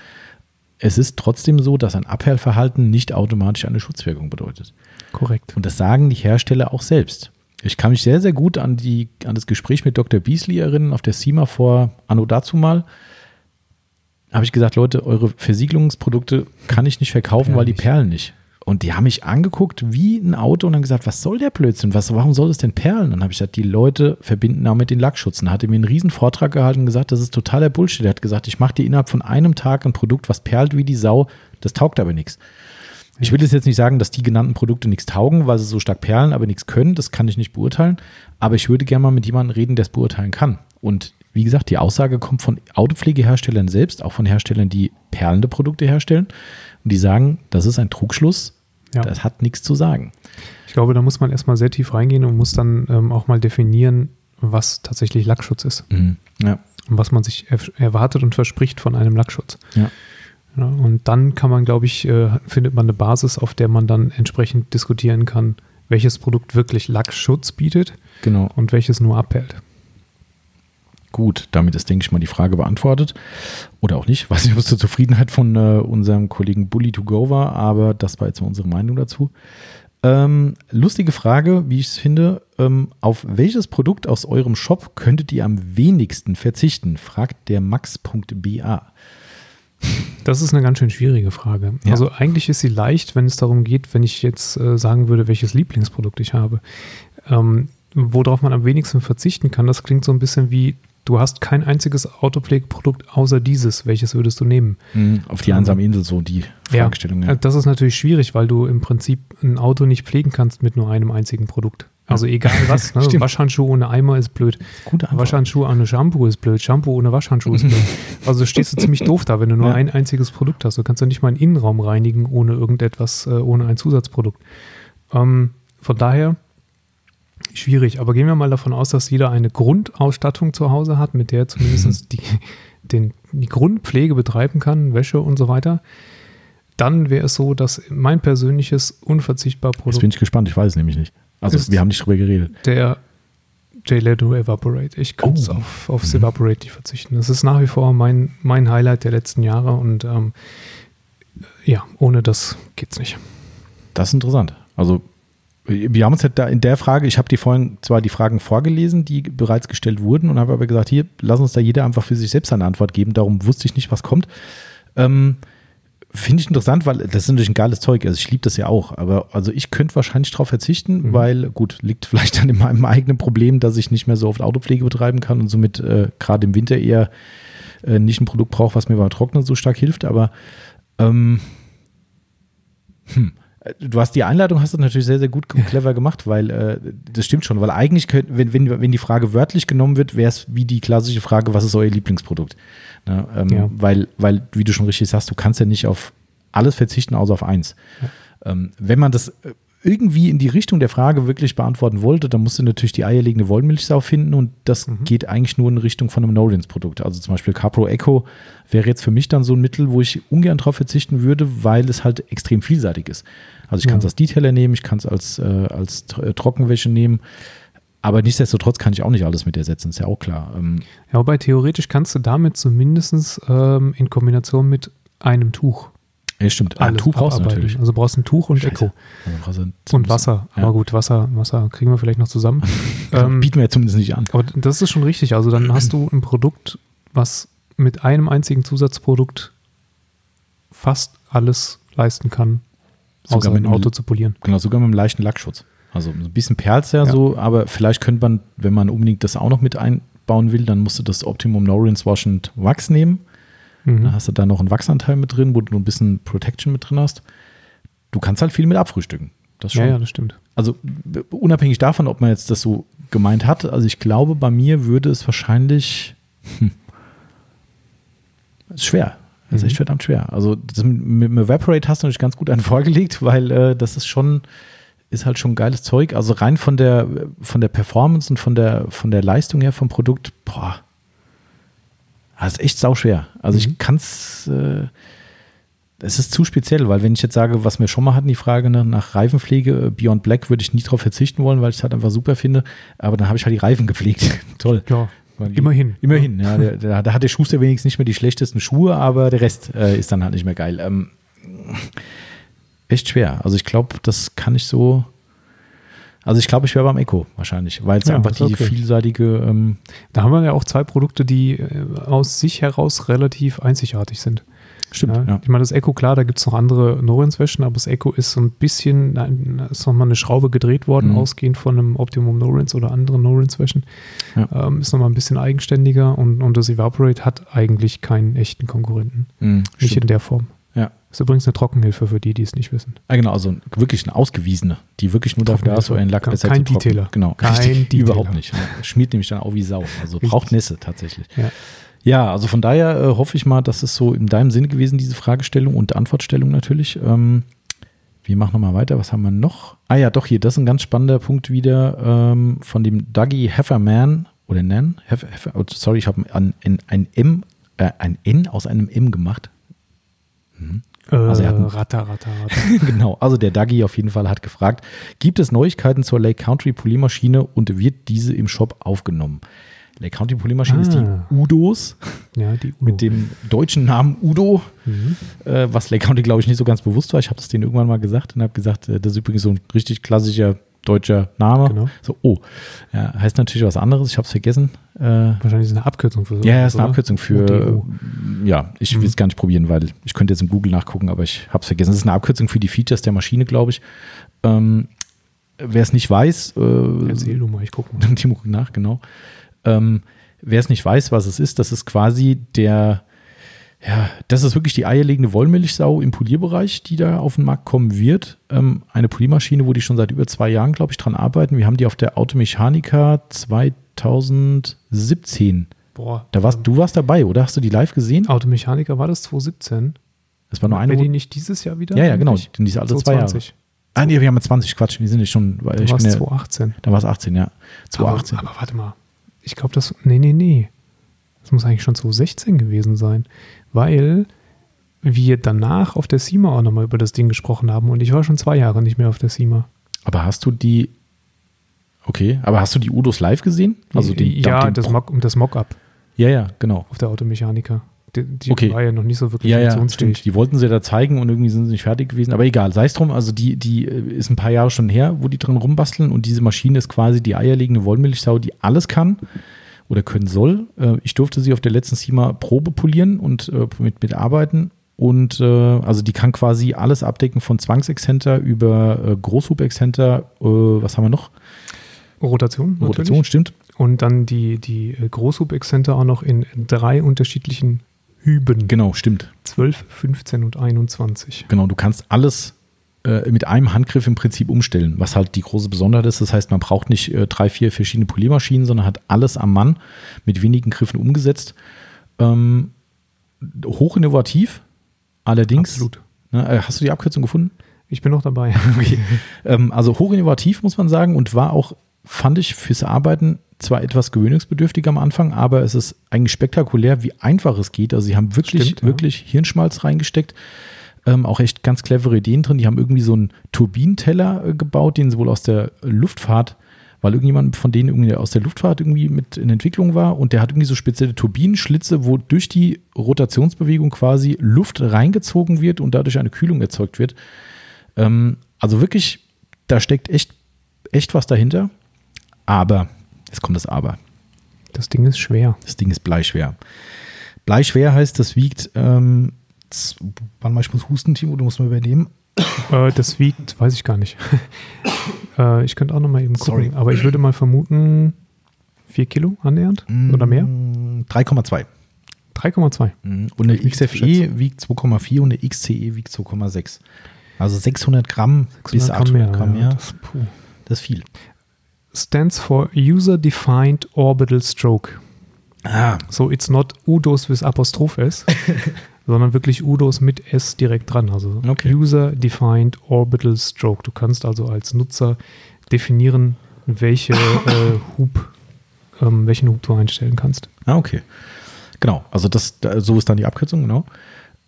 Es ist trotzdem so, dass ein Abhellverhalten nicht automatisch eine Schutzwirkung bedeutet. Korrekt. Und das sagen die Hersteller auch selbst. Ich kann mich sehr, sehr gut an, die, an das Gespräch mit Dr. Beasley erinnern, auf der CIMA vor Anno dazu mal. Habe ich gesagt, Leute, eure Versiegelungsprodukte kann ich nicht verkaufen, Perlen weil die nicht. perlen nicht. Und die haben mich angeguckt wie ein Auto und haben gesagt, was soll der Blödsinn? Was, warum soll es denn perlen? Dann habe ich gesagt, die Leute verbinden damit den Lackschutz. Und dann hat er mir einen riesen Vortrag gehalten und gesagt, das ist totaler Bullshit. Er hat gesagt, ich mache dir innerhalb von einem Tag ein Produkt, was perlt wie die Sau. Das taugt aber nichts. Ich will jetzt nicht sagen, dass die genannten Produkte nichts taugen, weil sie so stark perlen, aber nichts können. Das kann ich nicht beurteilen. Aber ich würde gerne mal mit jemandem reden, der es beurteilen kann. Und wie gesagt, die Aussage kommt von Autopflegeherstellern selbst, auch von Herstellern, die perlende Produkte herstellen. Und die sagen, das ist ein Trugschluss. Ja. Das hat nichts zu sagen. Ich glaube, da muss man erstmal sehr tief reingehen und muss dann ähm, auch mal definieren, was tatsächlich Lackschutz ist Ja. und was man sich er erwartet und verspricht von einem Lackschutz. Ja. Ja, und dann kann man, glaube ich, äh, findet man eine Basis, auf der man dann entsprechend diskutieren kann, welches Produkt wirklich Lackschutz bietet Genau. und welches nur abhält. Gut, damit ist, denke ich mal, die Frage beantwortet. Oder auch nicht. Weiß nicht, ob es zur Zufriedenheit von äh, unserem Kollegen Bully to go war, aber das war jetzt mal unsere Meinung dazu. Ähm, lustige Frage, wie ich es finde. Ähm, auf welches Produkt aus eurem Shop könntet ihr am wenigsten verzichten? fragt der max.ba. Das ist eine ganz schön schwierige Frage. Ja. Also eigentlich ist sie leicht, wenn es darum geht, wenn ich jetzt äh, sagen würde, welches Lieblingsprodukt ich habe. Ähm, worauf man am wenigsten verzichten kann, das klingt so ein bisschen wie, du hast kein einziges Autopflegeprodukt außer dieses. Welches würdest du nehmen? Mhm, Auf die einsame Insel so die Ja, Fragestellung. Äh, Das ist natürlich schwierig, weil du im Prinzip ein Auto nicht pflegen kannst mit nur einem einzigen Produkt. Also egal was, ne? Stimmt. Waschhandschuh ohne Eimer ist blöd. Gute Antwort. Waschhandschuh ohne Shampoo ist blöd. Shampoo ohne Waschhandschuh ist blöd. Also stehst du ziemlich doof da, wenn du nur Ja. ein einziges Produkt hast. Du kannst ja nicht mal einen Innenraum reinigen ohne irgendetwas, äh, ohne ein Zusatzprodukt. Ähm, von daher schwierig. Aber gehen wir mal davon aus, dass jeder eine Grundausstattung zu Hause hat, mit der er zumindest die, den, die Grundpflege betreiben kann, Wäsche und so weiter. Dann wäre es so, dass mein persönliches unverzichtbar Jetzt Produkt bin ich gespannt, ich weiß es nämlich nicht. Also wir haben nicht drüber geredet. der J-Ledo Evaporate. Ich könnte Oh. auf, aufs Evaporate nicht verzichten. Das ist nach wie vor mein, mein Highlight der letzten Jahre und ähm, ja, ohne das geht's nicht. Das ist interessant. Also wir haben uns halt da in der Frage, ich habe die vorhin zwar die Fragen vorgelesen, die bereits gestellt wurden und habe aber gesagt, hier, lass uns da jeder einfach für sich selbst eine Antwort geben. Darum wusste ich nicht, was kommt. Ähm, Finde ich interessant, weil das ist natürlich ein geiles Zeug. Also ich liebe das ja auch. Aber also ich könnte wahrscheinlich darauf verzichten, Mhm. weil, gut, liegt vielleicht dann in meinem eigenen Problem, dass ich nicht mehr so oft Autopflege betreiben kann und somit äh, gerade im Winter eher äh, nicht ein Produkt brauche, was mir beim Trocknen so stark hilft. Aber ähm, hm. Du hast die Einladung hast du natürlich sehr, sehr gut und clever gemacht, weil äh, das stimmt schon, weil eigentlich, könnt, wenn, wenn, wenn die Frage wörtlich genommen wird, wäre es wie die klassische Frage, was ist euer Lieblingsprodukt? Na, ähm, Ja. weil, weil, wie du schon richtig sagst, du kannst ja nicht auf alles verzichten, außer auf eins. Ähm, wenn man das äh, irgendwie in die Richtung der Frage wirklich beantworten wollte, dann musst du natürlich die eierlegende Wollmilchsau finden und das geht eigentlich nur in Richtung von einem No-Rinse-Produkt. Also zum Beispiel Capro Echo wäre jetzt für mich dann so ein Mittel, wo ich ungern drauf verzichten würde, weil es halt extrem vielseitig ist. Also ich kann es Ja. als Detailer nehmen, ich kann es als, äh, als äh, Trockenwäsche nehmen, aber nichtsdestotrotz kann ich auch nicht alles mit ersetzen, ist ja auch klar. Ähm, Ja, wobei theoretisch kannst du damit zumindest ähm, in Kombination mit einem Tuch ja, stimmt. Alles Tuch brauchst du natürlich. Also brauchst ein Tuch und Scheiße. Echo. Also ein- Und Wasser. Ja. Aber gut, Wasser, Wasser kriegen wir vielleicht noch zusammen. ähm, Bieten wir ja zumindest nicht an. Aber das ist schon richtig. Also dann hast du ein Produkt, was mit einem einzigen Zusatzprodukt fast alles leisten kann, Sogar mit einem- Auto zu polieren. Genau, sogar mit einem leichten Lackschutz. Also ein bisschen perlt ja, Ja. so, aber vielleicht könnte man, wenn man unbedingt das auch noch mit einbauen will, dann musst du das Optimum No Rinse Wash and Wachs nehmen. Mhm. Dann hast du da noch einen Wachsanteil mit drin, wo du ein bisschen Protection mit drin hast. Du kannst halt viel mit abfrühstücken. Das schon. Ja, ja, das stimmt. Also unabhängig davon, ob man jetzt das so gemeint hat, also ich glaube, bei mir würde es wahrscheinlich hm, ist schwer. Das ist Mhm. echt verdammt schwer. Also das mit, dem Evaporate hast du natürlich ganz gut einen vorgelegt, weil äh, das ist schon, ist halt schon geiles Zeug. Also rein von der, von der Performance und von der, von der Leistung her vom Produkt, boah, das ist echt sauschwer. Also Mhm. ich kann es, äh, es ist zu speziell, weil wenn ich jetzt sage, was wir schon mal hatten, die Frage ne, nach Reifenpflege, äh, Beyond Black würde ich nie darauf verzichten wollen, weil ich es halt einfach super finde. Aber dann habe ich halt die Reifen gepflegt. Toll. Ja, immerhin. Immerhin, ja. Der, der, da hat der Schuster wenigstens nicht mehr die schlechtesten Schuhe, aber der Rest äh, ist dann halt nicht mehr geil. Ähm, echt schwer. Also ich glaube, das kann ich so. Also ich glaube, ich wäre beim Echo wahrscheinlich, weil es Ja, einfach die okay. vielseitige. Ähm, Da haben wir ja auch zwei Produkte, die äh, aus sich heraus relativ einzigartig sind. Stimmt. Ja, Ja. Ich meine, das Echo, klar, da gibt es noch andere No-Rinse-Wäschen, aber das Echo ist so ein bisschen, nein, da ist nochmal eine Schraube gedreht worden, Mhm. ausgehend von einem Optimum No-Rinse oder anderen No-Rinse-Wäschen. Ja. Ähm, ist nochmal ein bisschen eigenständiger und, und das Evaporate hat eigentlich keinen echten Konkurrenten. Mhm, Nicht stimmt. in der Form. Ja. Ist übrigens eine Trockenhilfe für die, die es nicht wissen. Ah, genau, also wirklich eine ausgewiesene, die wirklich nur dafür da ist, so einen Lack Kein- besser kein zu trocknen. Detailer. Genau, Kein Detailer. überhaupt nicht. Ja. Schmiert nämlich dann auch wie Sau. Also Richtig. braucht Nässe tatsächlich. Ja. Ja, also von daher äh, hoffe ich mal, dass es so in deinem Sinne gewesen, diese Fragestellung und Antwortstellung natürlich. Ähm, wir machen nochmal weiter. Was haben wir noch? Ah ja, doch hier, das ist ein ganz spannender Punkt wieder ähm, von dem Dougie Hefferman oder Nan. Hef, Heffer, oh, sorry, ich habe ein, ein, ein M, äh, ein N aus einem M gemacht. Äh, Also er hat einen- Ratter, Ratter, Ratter. genau, also der Dougie auf jeden Fall hat gefragt, gibt es Neuigkeiten zur Lake Country Poliermaschine und wird diese im Shop aufgenommen? Lake Country Poliermaschine ist Ah. die Udos ja, die Udo. mit dem deutschen Namen Udo, Mhm. äh, was Lake Country glaube ich nicht so ganz bewusst war. Ich habe das denen irgendwann mal gesagt und habe gesagt, äh, das ist übrigens so ein richtig klassischer deutscher Name. Genau. So, oh, ja, heißt natürlich was anderes, ich habe es vergessen. Äh, Wahrscheinlich ist es eine Abkürzung für so. ja, ja, ist eine Abkürzung für, ODO. ja, ich will es gar nicht probieren, weil ich könnte jetzt im Google nachgucken, aber ich habe es vergessen. Es ist eine Abkürzung für die Features der Maschine, glaube ich. Ähm, Wer es nicht weiß, äh, Erzähl du mal, ich guck mal. Timo guckt nach, genau. Ähm, wer es nicht weiß, was es ist, das ist quasi der, ja, das ist wirklich die eierlegende Wollmilchsau im Polierbereich, die da auf den Markt kommen wird. Ähm, eine Poliermaschine, wo die schon seit über zwei Jahren, glaube ich, dran arbeiten. Wir haben die auf der Automechanica 2017. Boah. Da warst, du warst dabei, oder? Hast du die live gesehen? Automechaniker war das 2017? Das war nur eine. Wäre die nicht dieses Jahr wieder? Ja, ja, genau. die ist alle zwei Jahre. 2020. Ah, nee, wir haben ja 20, Quatsch. Die sind nicht schon, weil Dann war es bin ja, 2018. da war es 18, ja. 2018. Aber, aber warte mal. Ich glaube, das. Nee, nee, nee. Das muss eigentlich schon 2016 gewesen sein. Weil wir danach auf der SEMA auch nochmal über das Ding gesprochen haben und ich war schon zwei Jahre nicht mehr auf der SEMA. Aber hast du die. Okay, aber hast du die Udos live gesehen? Also den, ja, das, Mock, das Mock-up Ja, ja, genau. auf der Automechaniker. Die, die Okay. war ja noch nicht so wirklich Ja, ja, funktionsfähig. stimmt. Die wollten sie da zeigen und irgendwie sind sie nicht fertig gewesen. Aber egal, sei es drum. Also die, die äh, ist ein paar Jahre schon her, wo die drin rumbasteln und diese Maschine ist quasi die eierlegende Wollmilchsau, die alles kann oder können soll. Äh, Ich durfte sie auf der letzten SEMA Probe polieren und äh, mit, mit arbeiten. Und also die kann quasi alles abdecken von Zwangsexcenter über äh, Großhub-Exzenter, äh, was haben wir noch? Rotation, natürlich. Rotation, stimmt. Und dann die, die Großhub-Exzenter auch noch in drei unterschiedlichen Hüben. Genau, stimmt. 12, 15 und 21. Genau, du kannst alles äh, mit einem Handgriff im Prinzip umstellen, was halt die große Besonderheit ist. Das heißt, man braucht nicht äh, drei, vier verschiedene Poliermaschinen, sondern hat alles am Mann mit wenigen Griffen umgesetzt. Ähm, hoch innovativ, allerdings. Absolut. Ne, äh, hast du die Abkürzung gefunden? Ich bin noch dabei. Okay. ähm, also hoch innovativ, muss man sagen, und war auch, fand ich, fürs Arbeiten zwar etwas gewöhnungsbedürftig am Anfang, aber es ist eigentlich spektakulär, wie einfach es geht. Also sie haben wirklich, Stimmt, ja. wirklich Hirnschmalz reingesteckt. Ähm, auch echt ganz clevere Ideen drin. Die haben irgendwie so einen Turbinenteller äh, gebaut, den sie wohl aus der Luftfahrt, weil irgendjemand von denen irgendwie aus der Luftfahrt irgendwie mit in Entwicklung war und der hat irgendwie so spezielle Turbinenschlitze, wo durch die Rotationsbewegung quasi Luft reingezogen wird und dadurch eine Kühlung erzeugt wird. Ähm, also wirklich, da steckt echt, echt was dahinter. Aber, jetzt kommt das Aber. Das Ding ist schwer. Das Ding ist bleischwer. Bleischwer heißt, das wiegt, ähm, warte mal, ich muss husten, Timo, du musst mal übernehmen. Äh, das wiegt, weiß ich gar nicht. äh, ich könnte auch noch mal eben gucken. Sorry. Aber ich würde mal vermuten, 4 Kilo annähernd oder mehr? Mm, 3,2. 3,2. Mm, Und eine XFE wiegt 2,4 und eine XCE wiegt 2,6. Also 600 Gramm bis 600 800 Gramm mehr. ja, Das, Das, ist viel. Stands for User Defined Orbital Stroke. Ah, So, it's not Udos with Apostroph S, sondern wirklich Udos mit S direkt dran. Also Okay. User Defined Orbital Stroke. Du kannst also als Nutzer definieren, welche äh, Hub, ähm, welchen Hub du einstellen kannst. Ah, okay. Genau, also das, da- so ist dann die Abkürzung, genau.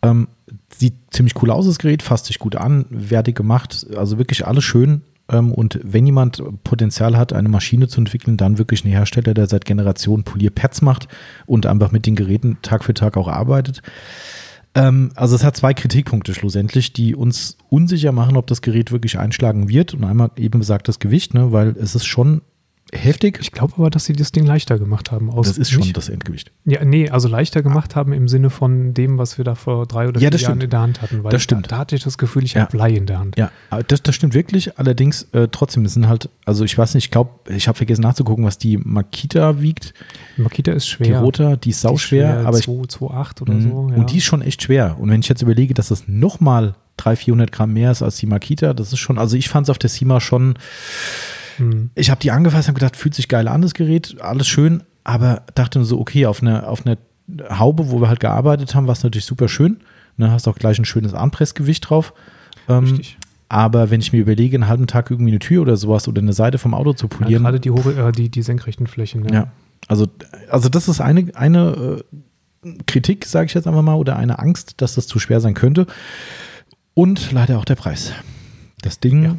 Ähm, sieht ziemlich cool aus, das Gerät, fasst sich gut an, wertig gemacht, also wirklich alles schön. Ähm, und wenn jemand Potenzial hat, eine Maschine zu entwickeln, dann wirklich ein Hersteller, der seit Generationen Polierpads macht und einfach mit den Geräten Tag für Tag auch arbeitet. Ähm, also es hat zwei Kritikpunkte schlussendlich, die uns unsicher machen, ob das Gerät wirklich einschlagen wird. Und einmal eben besagt das Gewicht, ne, weil es ist schon heftig. Ich glaube aber, dass sie das Ding leichter gemacht haben. Aus Das ist schon nicht- das Endgewicht. Ja, nee, also leichter gemacht haben im Sinne von dem, was wir da vor drei oder Ja, vier das Jahren stimmt. in der Hand hatten. Weil Das stimmt. Da, da hatte ich das Gefühl, ich Ja. habe Blei in der Hand. Ja, aber das, das stimmt wirklich. Allerdings äh, trotzdem, es sind halt, also ich weiß nicht, ich glaube, ich habe vergessen nachzugucken, was die Makita wiegt. Makita ist schwer. Die Rota, die ist sauschwer, aber ich, 228 oder Mhm. so. Ja. und die ist schon echt schwer. Und wenn ich jetzt überlege, dass das nochmal 300, 400 Gramm mehr ist als die Makita, das ist schon, also ich fand es auf der SEMA schon, Mhm. ich habe die angefasst und gedacht, fühlt sich geil an, das Gerät, alles schön, aber dachte nur so, okay, auf einer auf einer Haube, wo wir halt gearbeitet haben, war es natürlich super schön. Ne, hast auch gleich ein schönes Armpressgewicht drauf. Ähm. Aber wenn ich mir überlege, einen halben Tag irgendwie eine Tür oder sowas oder eine Seite vom Auto zu Ja, polieren. gerade die, hori- äh, die, die senkrechten Flächen. ja. Also, also das ist eine, eine äh, Kritik, sage ich jetzt einfach mal, oder eine Angst, dass das zu schwer sein könnte. Und leider auch der Preis. Das Ding Ja.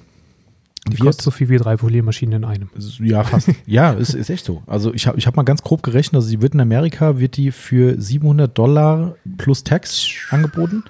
Die kostet so viel wie drei Poliermaschinen in einem. ja, fast. ja, ist, ist echt so. Also ich habe ich hab mal ganz grob gerechnet, also sie wird in Amerika, wird die für 700 Dollar plus Tax angeboten.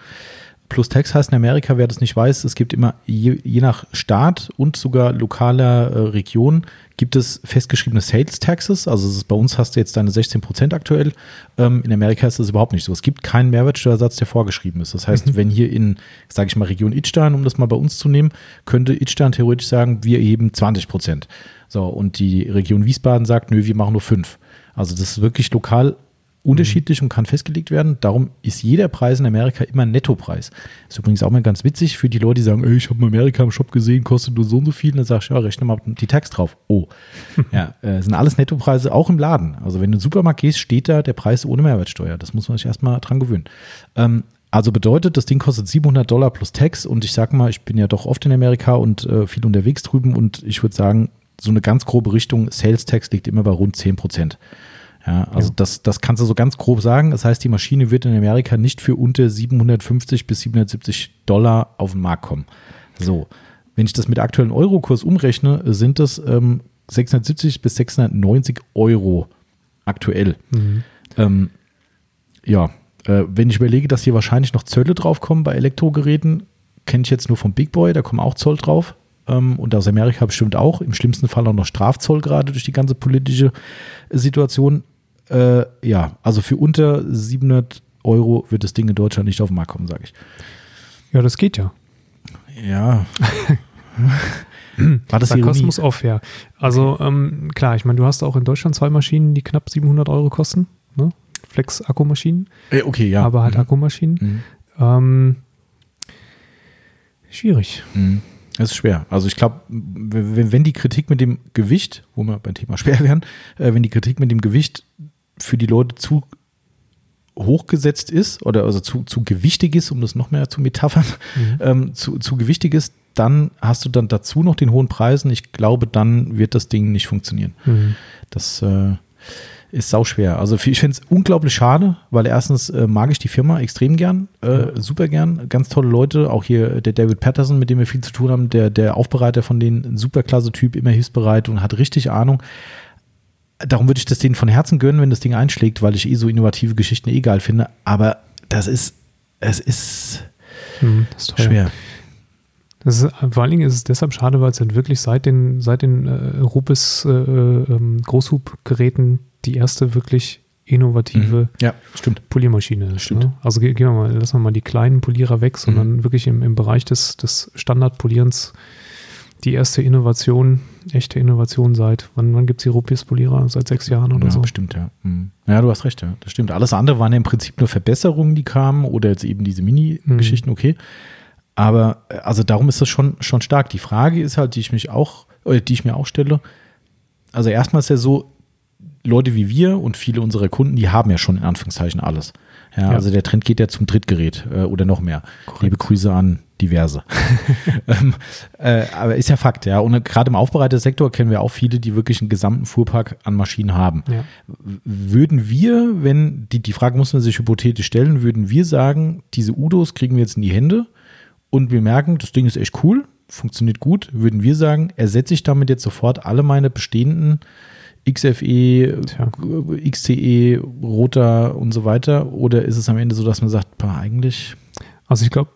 plus Tax heißt in Amerika, wer das nicht weiß, es gibt immer je, je nach Staat und sogar lokaler äh, Region gibt es festgeschriebene Sales Taxes. Also ist, bei uns hast du jetzt deine 16 Prozent aktuell. Ähm, in Amerika ist das überhaupt nicht so. Es gibt keinen Mehrwertsteuersatz, der vorgeschrieben ist. Das heißt, mhm. wenn hier in, sage ich mal, Region Idstein, um das mal bei uns zu nehmen, könnte Idstein theoretisch sagen, wir erheben 20 Prozent. So, und die Region Wiesbaden sagt, nö, wir machen nur fünf. Also das ist wirklich lokal unterschiedlich und kann festgelegt werden. Darum ist jeder Preis in Amerika immer ein Nettopreis. Ist übrigens auch mal ganz witzig für die Leute, die sagen, ey, ich habe in Amerika im Shop gesehen, kostet nur so und so viel. Und dann sagst du, ja, rechne mal die Tax drauf. Oh. ja, äh, sind alles Nettopreise, auch im Laden. Also wenn du in den Supermarkt gehst, steht da der Preis ohne Mehrwertsteuer. Das muss man sich erstmal dran gewöhnen. Ähm, also bedeutet, das Ding kostet 700 Dollar plus Tax und ich sag mal, ich bin ja doch oft in Amerika und äh, viel unterwegs drüben und ich würde sagen, so eine ganz grobe Richtung Sales Tax liegt immer bei rund 10 Prozent. Ja, also ja. Das, das kannst du so ganz grob sagen. Das heißt, die Maschine wird in Amerika nicht für unter 750 bis 770 Dollar auf den Markt kommen. So, wenn ich das mit aktuellen Eurokurs umrechne, sind das ähm, 670 bis 690 Euro aktuell. Mhm. Ähm, ja, äh, wenn ich überlege, dass hier wahrscheinlich noch Zölle draufkommen bei Elektrogeräten, kenne ich jetzt nur vom Big Boy, da kommen auch Zoll drauf. Ähm, und aus Amerika bestimmt auch. Im schlimmsten Fall auch noch Strafzoll gerade durch die ganze politische Situation. Äh, ja, also für unter 700 Euro wird das Ding in Deutschland nicht auf den Markt kommen, sage ich. Ja, das geht ja. Ja. War das Kosmos off, ja. Also ähm, klar, ich meine, du hast auch in Deutschland zwei Maschinen, die knapp 700 Euro kosten. Ne? Flex-Akkumaschinen. Äh, okay, ja. Aber halt mhm. Akkumaschinen. Mhm. Ähm, schwierig. Mhm. Das ist schwer. Also ich glaube, wenn die Kritik mit dem Gewicht, wo wir beim Thema schwer wären, äh, wenn die Kritik mit dem Gewicht für die Leute zu hochgesetzt ist oder also zu, zu gewichtig ist, um das noch mehr zu metaphern, mhm. ähm, zu, zu gewichtig ist, dann hast du dann dazu noch den hohen Preisen. Ich glaube, dann wird das Ding nicht funktionieren. Mhm. Das äh, ist sau schwer. Also ich finde es unglaublich schade, weil erstens äh, mag ich die Firma extrem gern, äh, ja. super gern, ganz tolle Leute. Auch hier der David Patterson, mit dem wir viel zu tun haben, der, der Aufbereiter von denen, super klasse Typ, immer hilfsbereit und hat richtig Ahnung darum würde ich das denen von Herzen gönnen, wenn das Ding einschlägt, weil ich eh so innovative Geschichten eh geil finde. Aber das ist, es ist, hm, das ist schwer. Das ist, vor allen Dingen ist es deshalb schade, weil es halt wirklich seit den, seit den äh, Rupes äh, ähm, Großhub-Geräten die erste wirklich innovative mhm. ja, stimmt. Poliermaschine ist. Stimmt. Ne? Also gehen wir mal, lassen wir mal die kleinen Polierer weg, sondern mhm. wirklich im, im Bereich des, des Standardpolierens die erste Innovation, echte Innovation seit, wann, wann gibt es die Rupius-Polierer? Seit sechs Jahren oder ja, so? Bestimmt, ja. Mhm. Ja, du hast recht, ja. Das stimmt. Alles andere waren ja im Prinzip nur Verbesserungen, die kamen oder jetzt eben diese Mini-Geschichten, mhm. okay. Aber äh, also darum ist das schon, schon stark. Die Frage ist halt, die ich mich auch, oder die ich mir auch stelle, also erstmal ist ja so, Leute wie wir und viele unserer Kunden, die haben ja schon in Anführungszeichen alles. Ja, ja. also der Trend geht ja zum Drittgerät äh, oder noch mehr. Korrekt. Liebe Grüße an diverse. ähm, äh, aber ist ja Fakt, ja. Und gerade im Aufbereitersektor kennen wir auch viele, die wirklich einen gesamten Fuhrpark an Maschinen haben. Ja. Würden wir, wenn, die, die Frage muss man sich hypothetisch stellen, würden wir sagen, diese Udos kriegen wir jetzt in die Hände und wir merken, das Ding ist echt cool, funktioniert gut, würden wir sagen, ersetze ich damit jetzt sofort alle meine bestehenden XFE, Tja. XCE, Roter und so weiter? Oder ist es am Ende so, dass man sagt, boah, eigentlich. Also ich glaube,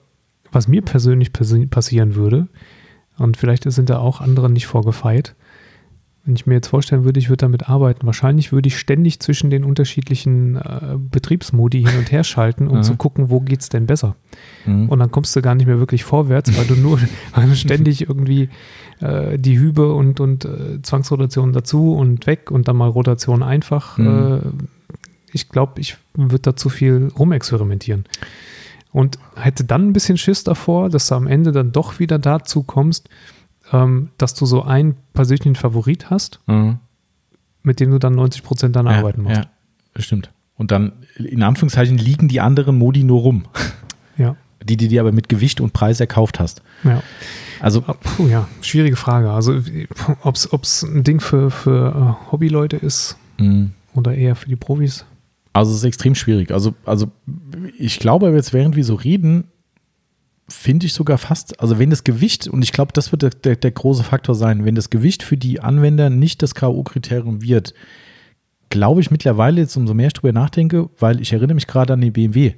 was mir persönlich passieren würde, und vielleicht sind da auch andere nicht vorgefeit, wenn ich mir jetzt vorstellen würde, ich würde damit arbeiten, wahrscheinlich würde ich ständig zwischen den unterschiedlichen äh, Betriebsmodi hin und her schalten, um zu gucken, wo geht es denn besser. Mhm. Und dann kommst du gar nicht mehr wirklich vorwärts, weil du nur weil du ständig irgendwie äh, die Hübe und, und äh, Zwangsrotation dazu und weg und dann mal Rotation einfach. Mhm. Äh, ich glaube, ich würde da zu viel rumexperimentieren. Und hätte dann ein bisschen Schiss davor, dass du am Ende dann doch wieder dazu kommst, ähm, dass du so einen persönlichen Favorit hast, mhm. mit dem du dann 90 Prozent deiner ja, Arbeiten machst. Ja, stimmt. Und dann, in Anführungszeichen, liegen die anderen Modi nur rum. Ja. Die, die dir aber mit Gewicht und Preis erkauft hast. Ja. Also, ah, Puh, ja, schwierige Frage. Also, ob es ein Ding für, für uh, Hobbyleute ist mhm. oder eher für die Profis? Also, es ist extrem schwierig. Also, also ich glaube, jetzt während wir so reden, finde ich sogar fast, also wenn das Gewicht, und ich glaube, das wird der, der, der, große Faktor sein, wenn das Gewicht für die Anwender nicht das K.O.-Kriterium wird, glaube ich mittlerweile jetzt umso mehr ich drüber nachdenke, weil ich erinnere mich gerade an den BMW,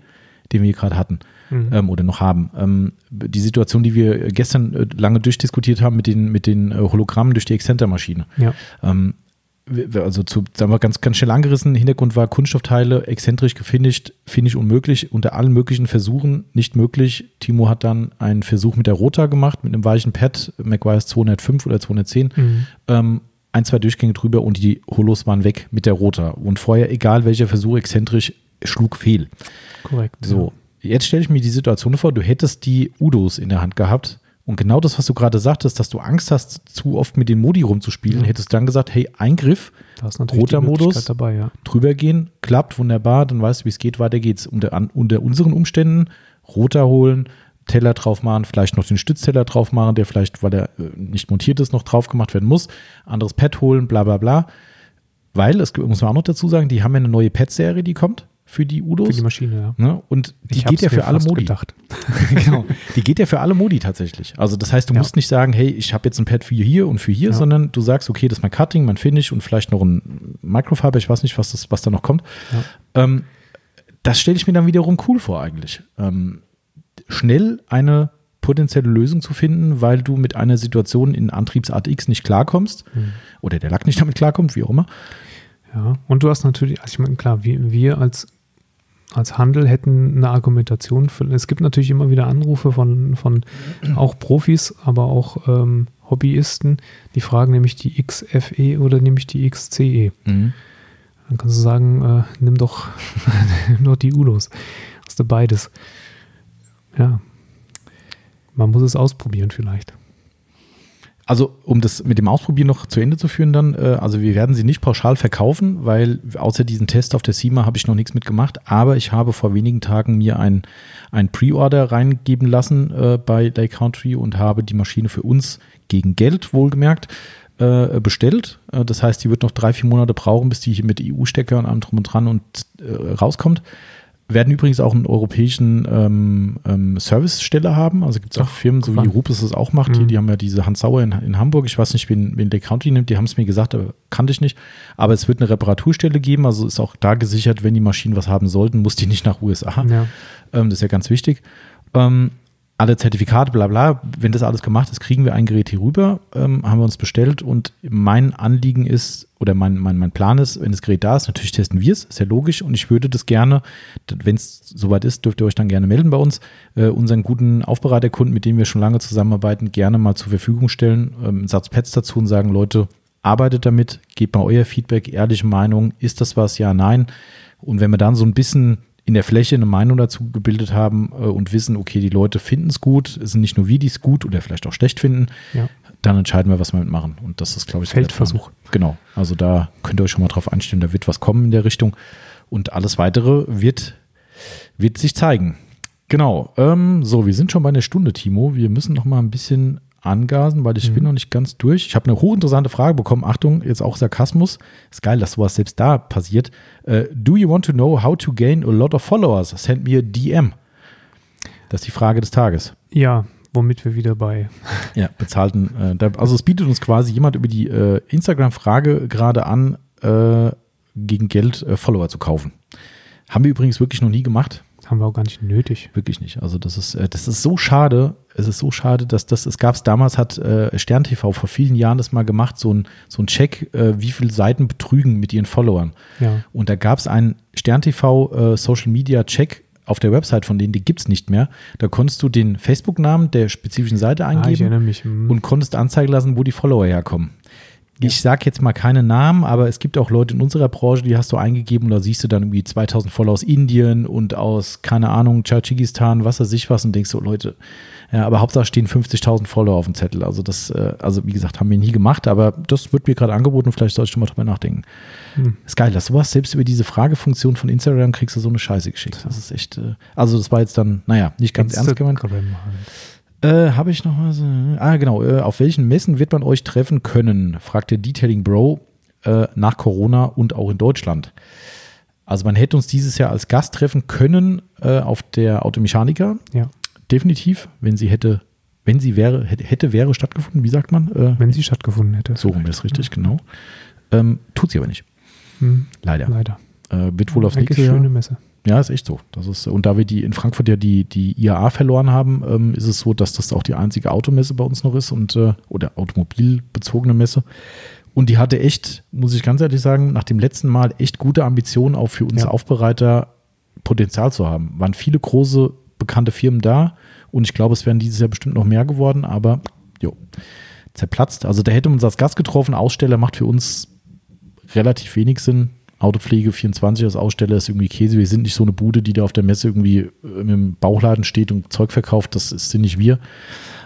den wir gerade hatten. mhm. ähm, oder noch haben. Ähm, die Situation, die wir gestern äh, lange durchdiskutiert haben mit den, mit den äh, Hologrammen durch die Exzenter-Maschine. Ja. Ähm, also zu, sagen wir ganz, ganz schnell angerissen, Hintergrund war Kunststoffteile, exzentrisch gefinisht, finish unmöglich, unter allen möglichen Versuchen nicht möglich. Timo hat dann einen Versuch mit der Rota gemacht, mit einem weichen Pad, McGuire's 205 oder 210, mhm. ähm, ein, zwei Durchgänge drüber und die Holos waren weg mit der Rota. Und vorher, egal welcher Versuch, exzentrisch, schlug fehl. Korrekt. So, ja. jetzt stelle ich mir die Situation vor, du hättest die Udos in der Hand gehabt und genau das, was du gerade sagtest, dass du Angst hast, zu oft mit den Modi rumzuspielen, ja. hättest du dann gesagt, hey, Eingriff, roter Modus, dabei, ja. drüber gehen, klappt, wunderbar, dann weißt du, wie es geht, weiter geht's. Unter, unter unseren Umständen roter holen, Teller drauf machen, vielleicht noch den Stützteller drauf machen, der vielleicht, weil er äh, nicht montiert ist, noch drauf gemacht werden muss, anderes Pad holen, bla bla bla. Weil, das muss man auch noch dazu sagen, die haben ja eine neue Pad-Serie, die kommt für die Udos. Für die Maschine, ja. Ne? Und die ich geht ja für alle Modi. Gedacht. genau. Die geht ja für alle Modi tatsächlich. Also das heißt, du ja. musst nicht sagen, hey, ich habe jetzt ein Pad für hier und für hier, ja. sondern du sagst, okay, das ist mein Cutting, mein Finish und vielleicht noch ein Microfiber, ich weiß nicht, was, das, was da noch kommt. Ja. Ähm, das stelle ich mir dann wiederum cool vor eigentlich. Ähm, schnell eine potenzielle Lösung zu finden, weil du mit einer Situation in Antriebsart X nicht klarkommst mhm. oder der Lack nicht damit klarkommt, wie auch immer. Ja, und du hast natürlich, also ich meine, klar, wir, wir als als Handel hätten eine Argumentation für. Es gibt natürlich immer wieder Anrufe von, von auch Profis, aber auch ähm, Hobbyisten, die fragen nämlich die XFE oder nämlich die XCE. Mhm. Dann kannst du sagen, äh, nimm doch nur die ULOs. Hast du beides. Ja. Man muss es ausprobieren vielleicht. Also, um das mit dem Ausprobieren noch zu Ende zu führen, dann, äh, also wir werden sie nicht pauschal verkaufen, weil außer diesem Test auf der SEMA habe ich noch nichts mitgemacht, aber ich habe vor wenigen Tagen mir ein, ein Pre-Order reingeben lassen äh, bei Lake Country und habe die Maschine für uns gegen Geld wohlgemerkt äh, bestellt. Äh, das heißt, die wird noch drei, vier Monate brauchen, bis die hier mit EU-Stecker und allem drum und dran und äh, rauskommt werden übrigens auch einen europäischen ähm, ähm, Servicestelle haben. Also gibt es auch Firmen, so wie Rupes es auch macht. Mhm. Die, die haben ja diese Hans Sauer in, in Hamburg. Ich weiß nicht, wen, wen Lake County nimmt. Die haben es mir gesagt, aber kannte ich nicht. Aber es wird eine Reparaturstelle geben. Also ist auch da gesichert, wenn die Maschinen was haben sollten, muss die nicht nach USA. Ja. Ähm, das ist ja ganz wichtig. Ähm, alle Zertifikate, bla bla, wenn das alles gemacht ist, kriegen wir ein Gerät hier rüber, ähm, haben wir uns bestellt. Und mein Anliegen ist, oder mein, mein, mein Plan ist, wenn das Gerät da ist, natürlich testen wir es, ist ja logisch. Und ich würde das gerne, wenn es soweit ist, dürft ihr euch dann gerne melden bei uns, äh, unseren guten Aufbereiterkunden, mit denen wir schon lange zusammenarbeiten, gerne mal zur Verfügung stellen, ähm, einen Satz Pads dazu und sagen, Leute, arbeitet damit, gebt mal euer Feedback, ehrliche Meinung, ist das was, ja, nein. Und wenn wir dann so ein bisschen in der Fläche eine Meinung dazu gebildet haben äh, und wissen, okay, die Leute finden es gut, es sind nicht nur wir, die es gut oder vielleicht auch schlecht finden, ja. dann entscheiden wir, was wir mitmachen. Und das ist, glaube ich, Feldversuch. Genau. Also da könnt ihr euch schon mal drauf einstellen, da wird was kommen in der Richtung. Und alles weitere wird, wird sich zeigen. Genau. Ähm, so, wir sind schon bei einer Stunde, Timo. Wir müssen noch mal ein bisschen angasen, weil ich mhm. bin noch nicht ganz durch. Ich habe eine hochinteressante Frage bekommen. Achtung, jetzt auch Sarkasmus. Ist geil, dass sowas selbst da passiert. Uh, do you want to know how to gain a lot of followers? Send me a DM. Das ist die Frage des Tages. Ja, womit wir wieder bei. Ja, bezahlten. Äh, also es bietet uns quasi jemand über die äh, Instagram-Frage gerade an, äh, gegen Geld äh, Follower zu kaufen. Haben wir übrigens wirklich noch nie gemacht. Haben wir auch gar nicht nötig. Wirklich nicht. Also das ist, äh, das ist so schade. Es ist so schade, dass das, es gab es damals, hat äh, Stern TV vor vielen Jahren das mal gemacht, so ein, so ein Check, äh, wie viele Seiten betrügen mit ihren Followern. Ja. Und da gab es einen Stern TV äh, Social Media Check auf der Website von denen, die gibt es nicht mehr. Da konntest du den Facebook-Namen der spezifischen Seite eingeben ah, und konntest anzeigen lassen, wo die Follower herkommen. Ich sage jetzt mal keine Namen, aber es gibt auch Leute in unserer Branche, die hast du eingegeben und da siehst du dann irgendwie 2000 Follower aus Indien und aus, keine Ahnung, Tschadschikistan, was weiß ich was und denkst so, Leute, ja, aber Hauptsache stehen 50.000 Follower auf dem Zettel. Also das, äh, also wie gesagt, haben wir nie gemacht, aber das wird mir gerade angeboten, vielleicht soll ich mal drüber nachdenken. Hm. Ist geil, dass sowas, selbst über diese Fragefunktion von Instagram kriegst du so eine Scheiße geschickt. Das ist echt, äh, also das war jetzt dann, naja, nicht ganz ernst gemeint. Äh, Habe ich noch was? Ah, genau. Äh, auf welchen Messen wird man euch treffen können? fragt der Detailing Bro äh, nach Corona und auch in Deutschland. Also man hätte uns dieses Jahr als Gast treffen können äh, auf der Automechaniker. Ja. Definitiv, wenn sie hätte, wenn sie wäre, hätte, wäre stattgefunden, wie sagt man? Äh, wenn sie stattgefunden hätte. So rum ist richtig, ja. genau. Ähm, tut sie aber nicht. Hm. Leider. Leider. Äh, wird wohl aufs nächste Jahr. schöne Messe. Ja, ist echt so. Das ist, und da wir die in Frankfurt ja die, die IAA verloren haben, ähm, ist es so, dass das auch die einzige Automesse bei uns noch ist und äh, oder automobilbezogene Messe. Und die hatte echt, muss ich ganz ehrlich sagen, nach dem letzten Mal echt gute Ambitionen auch für uns Ja. Aufbereiter Potenzial zu haben. Waren viele große bekannte Firmen da und ich glaube, es wären dieses Jahr bestimmt noch mehr geworden, aber jo, zerplatzt. Also da hätte man uns als Gast getroffen. Aussteller macht für uns relativ wenig Sinn. Autopflege 24 als Aussteller ist irgendwie Käse. Wir sind nicht so eine Bude, die da auf der Messe irgendwie äh, im Bauchladen steht und Zeug verkauft. Das sind nicht wir.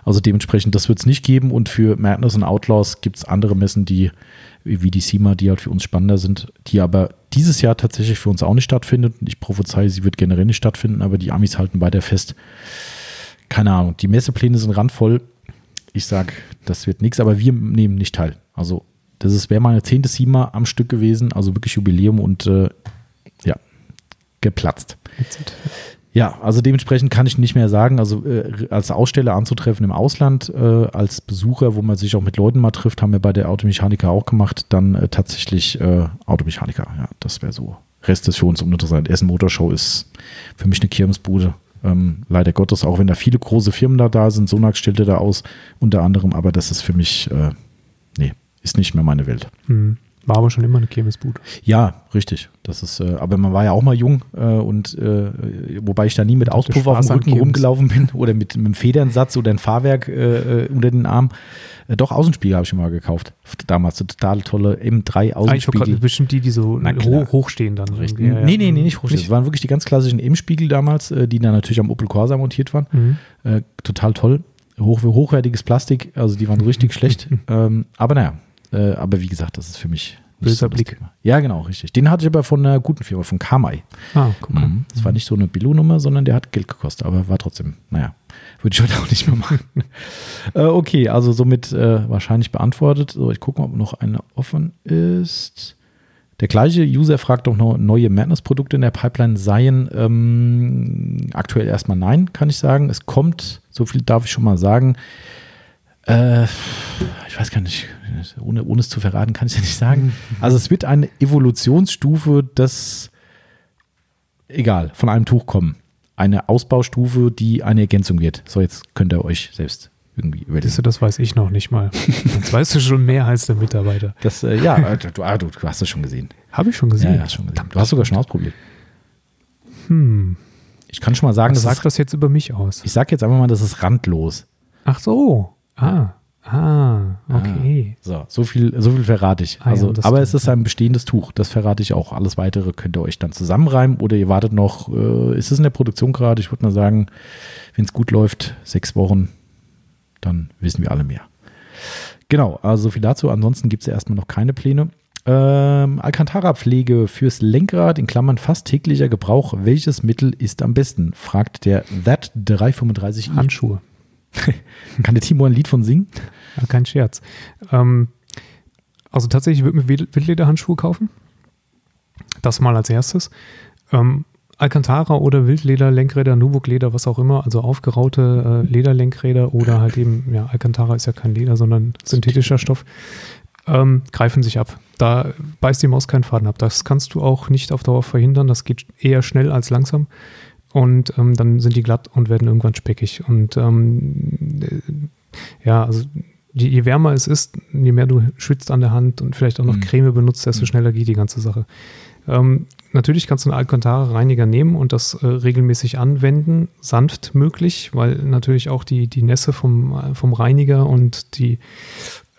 Also dementsprechend, das wird es nicht geben. Und für Madness und Outlaws gibt es andere Messen, die wie die SEMA, die halt für uns spannender sind, die aber dieses Jahr tatsächlich für uns auch nicht stattfindet. Und ich prophezeie, sie wird generell nicht stattfinden, aber die Amis halten weiter fest. Keine Ahnung, die Messepläne sind randvoll. Ich sag, das wird nichts, aber wir nehmen nicht teil. Also das ist wäre meine zehnte SEMA am Stück gewesen, also wirklich Jubiläum und äh, ja, geplatzt. Ja, also dementsprechend kann ich nicht mehr sagen, also äh, als Aussteller anzutreffen im Ausland, äh, als Besucher, wo man sich auch mit Leuten mal trifft, haben wir bei der Automechaniker auch gemacht, dann äh, tatsächlich äh, Automechaniker, ja, das wäre so. Rest ist für uns uninteressant. Essen Motorshow ist für mich eine Kirmesbude. Ähm, leider Gottes, auch wenn da viele große Firmen da, da sind, Sonax stellte da aus, unter anderem, aber das ist für mich, äh, nee, ist nicht mehr meine Welt. Hm. War aber schon immer eine Kirmesbude. Ja, richtig. Das ist, äh, aber man war ja auch mal jung äh, und äh, wobei ich da nie mit Auspuff auf dem Rücken rumgelaufen bin oder mit, mit einem Federnsatz oder ein Fahrwerk äh, äh, unter den Arm. Äh, doch, Außenspiegel habe ich schon mal gekauft. Damals eine total tolle M3 Ah, ich habe gerade Außenspiegel. bestimmt die, die so hoch, hochstehen dann. Richtig. Ja, ja. Nee, nee, nee, nicht hochstehen. Das waren wirklich die ganz klassischen M-Spiegel damals, die dann natürlich am Opel Corsa montiert waren. Mhm. Total toll. Hoch, hochwertiges Plastik, also die waren richtig schlecht. Ähm, aber naja, äh, aber wie gesagt, das ist für mich nicht Böser das Blick. Ja, genau, richtig. Den hatte ich aber von einer guten Firma, von Kamai. Ah, guck mal. Mhm. Das war nicht so eine Billo-Nummer, sondern der hat Geld gekostet, aber war trotzdem, naja, würde ich heute auch nicht mehr machen. äh, okay, also somit äh, wahrscheinlich beantwortet. So, ich gucke mal, ob noch eine offen ist. Der gleiche User fragt, ob noch neue Madness-Produkte in der Pipeline seien. Ähm, aktuell erstmal nein, kann ich sagen. Es kommt, so viel darf ich schon mal sagen. Äh, ich weiß gar nicht, ohne, ohne es zu verraten, kann ich ja nicht sagen. Also es wird eine Evolutionsstufe des, egal, von einem Tuch kommen. Eine Ausbaustufe, die eine Ergänzung wird. So, jetzt könnt ihr euch selbst irgendwie überlegen. Du, das weiß ich noch nicht mal. Jetzt weißt du schon mehr als der Mitarbeiter. Das, äh, ja, äh, du, ah, du, hast es schon gesehen. Habe ich schon Ja, gesehen. ja, hast schon gesehen. Du hast sogar schon ausprobiert. Hm. Ich kann schon mal sagen, Was das sagt das jetzt über mich aus? ich sag jetzt einfach mal, das ist randlos. Ach so. Ah. Ah. Okay. So, so viel, so viel verrate ich. Ah ja, Also, das aber es ist ein bestehendes Tuch. Das verrate ich auch. Alles weitere könnt ihr euch dann zusammenreimen oder ihr wartet noch. Äh, ist es in der Produktion gerade? Ich würde mal sagen, wenn es gut läuft, sechs Wochen, dann wissen wir alle mehr. Genau, also so viel dazu. Ansonsten gibt es ja erstmal noch keine Pläne. Ähm, Alcantara-Pflege fürs Lenkrad, in Klammern fast täglicher Gebrauch. Welches Mittel ist am besten? Fragt der That 335i. Handschuhe. Kann der Timo ein Lied von singen? Ja, kein Scherz. Ähm, also tatsächlich würde mir Wild- Wildlederhandschuhe kaufen. Das mal als erstes. Ähm, Alcantara oder Wildleder, Lenkräder, Nubuck-Leder, was auch immer, also aufgeraute äh, Lederlenkräder oder halt eben, ja, Alcantara ist ja kein Leder, sondern synthetischer Stoff, ähm, greifen sich ab. Da beißt die Maus keinen Faden ab. Das kannst du auch nicht auf Dauer verhindern. Das geht eher schnell als langsam. Und ähm, dann sind die glatt und werden irgendwann speckig. Und ähm, äh, ja, also je, je wärmer es ist, je mehr du schwitzt an der Hand und vielleicht auch noch Mhm. Creme benutzt, desto Mhm. schneller geht die ganze Sache. Ähm, natürlich kannst du einen Alcantara-Reiniger nehmen und das äh, regelmäßig anwenden, sanft möglich, weil natürlich auch die, die Nässe vom, äh, vom Reiniger und die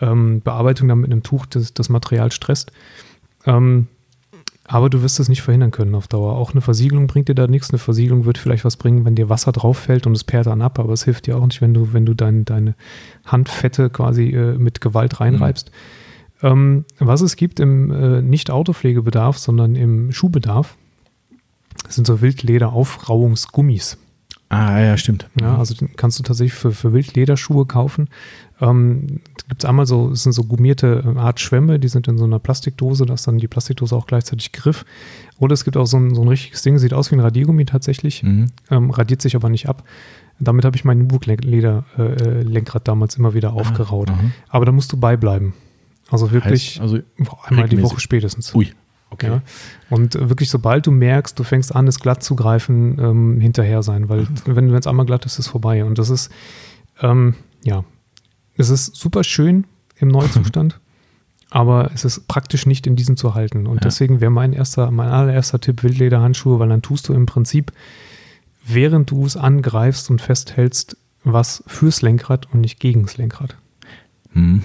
ähm, Bearbeitung dann mit einem Tuch das, das Material stresst. Ähm, aber du wirst es nicht verhindern können auf Dauer. Auch eine Versiegelung bringt dir da nichts. Eine Versiegelung wird vielleicht was bringen, wenn dir Wasser drauf fällt und es perlt dann ab, aber es hilft dir auch nicht, wenn du, wenn du dein, deine Handfette quasi äh, mit Gewalt reinreibst. Ähm, was es gibt im äh, nicht Autopflegebedarf, sondern im Schuhbedarf, sind so Wildleder-Aufrauungsgummis. Ah, ja, stimmt. Ja, also den kannst du tatsächlich für, für Wildlederschuhe kaufen. Ähm, gibt es einmal so, es sind so gummierte äh, Art Schwämme, die sind in so einer Plastikdose, da ist dann die Plastikdose auch gleichzeitig Griff. Oder es gibt auch so ein, so ein richtiges Ding, sieht aus wie ein Radiergummi tatsächlich, Mhm. ähm, radiert sich aber nicht ab. Damit habe ich mein Nubuck-Leder-Lenkrad damals immer wieder aufgeraut. aha. Aber da musst du beibleiben. Also wirklich also, einmal die. Woche spätestens. ui. Okay. Ja? Und wirklich, sobald du merkst, du fängst an, es glatt zu greifen, ähm, hinterher sein, weil wenn es einmal glatt ist, ist es vorbei. Und das ist, ähm, ja, es ist super schön im Neuzustand, aber es ist praktisch nicht in diesen zu halten. Und Ja. deswegen wäre mein erster, mein allererster Tipp Wildlederhandschuhe, weil dann tust du im Prinzip, während du es angreifst und festhältst, was fürs Lenkrad und nicht gegens Lenkrad. Hm.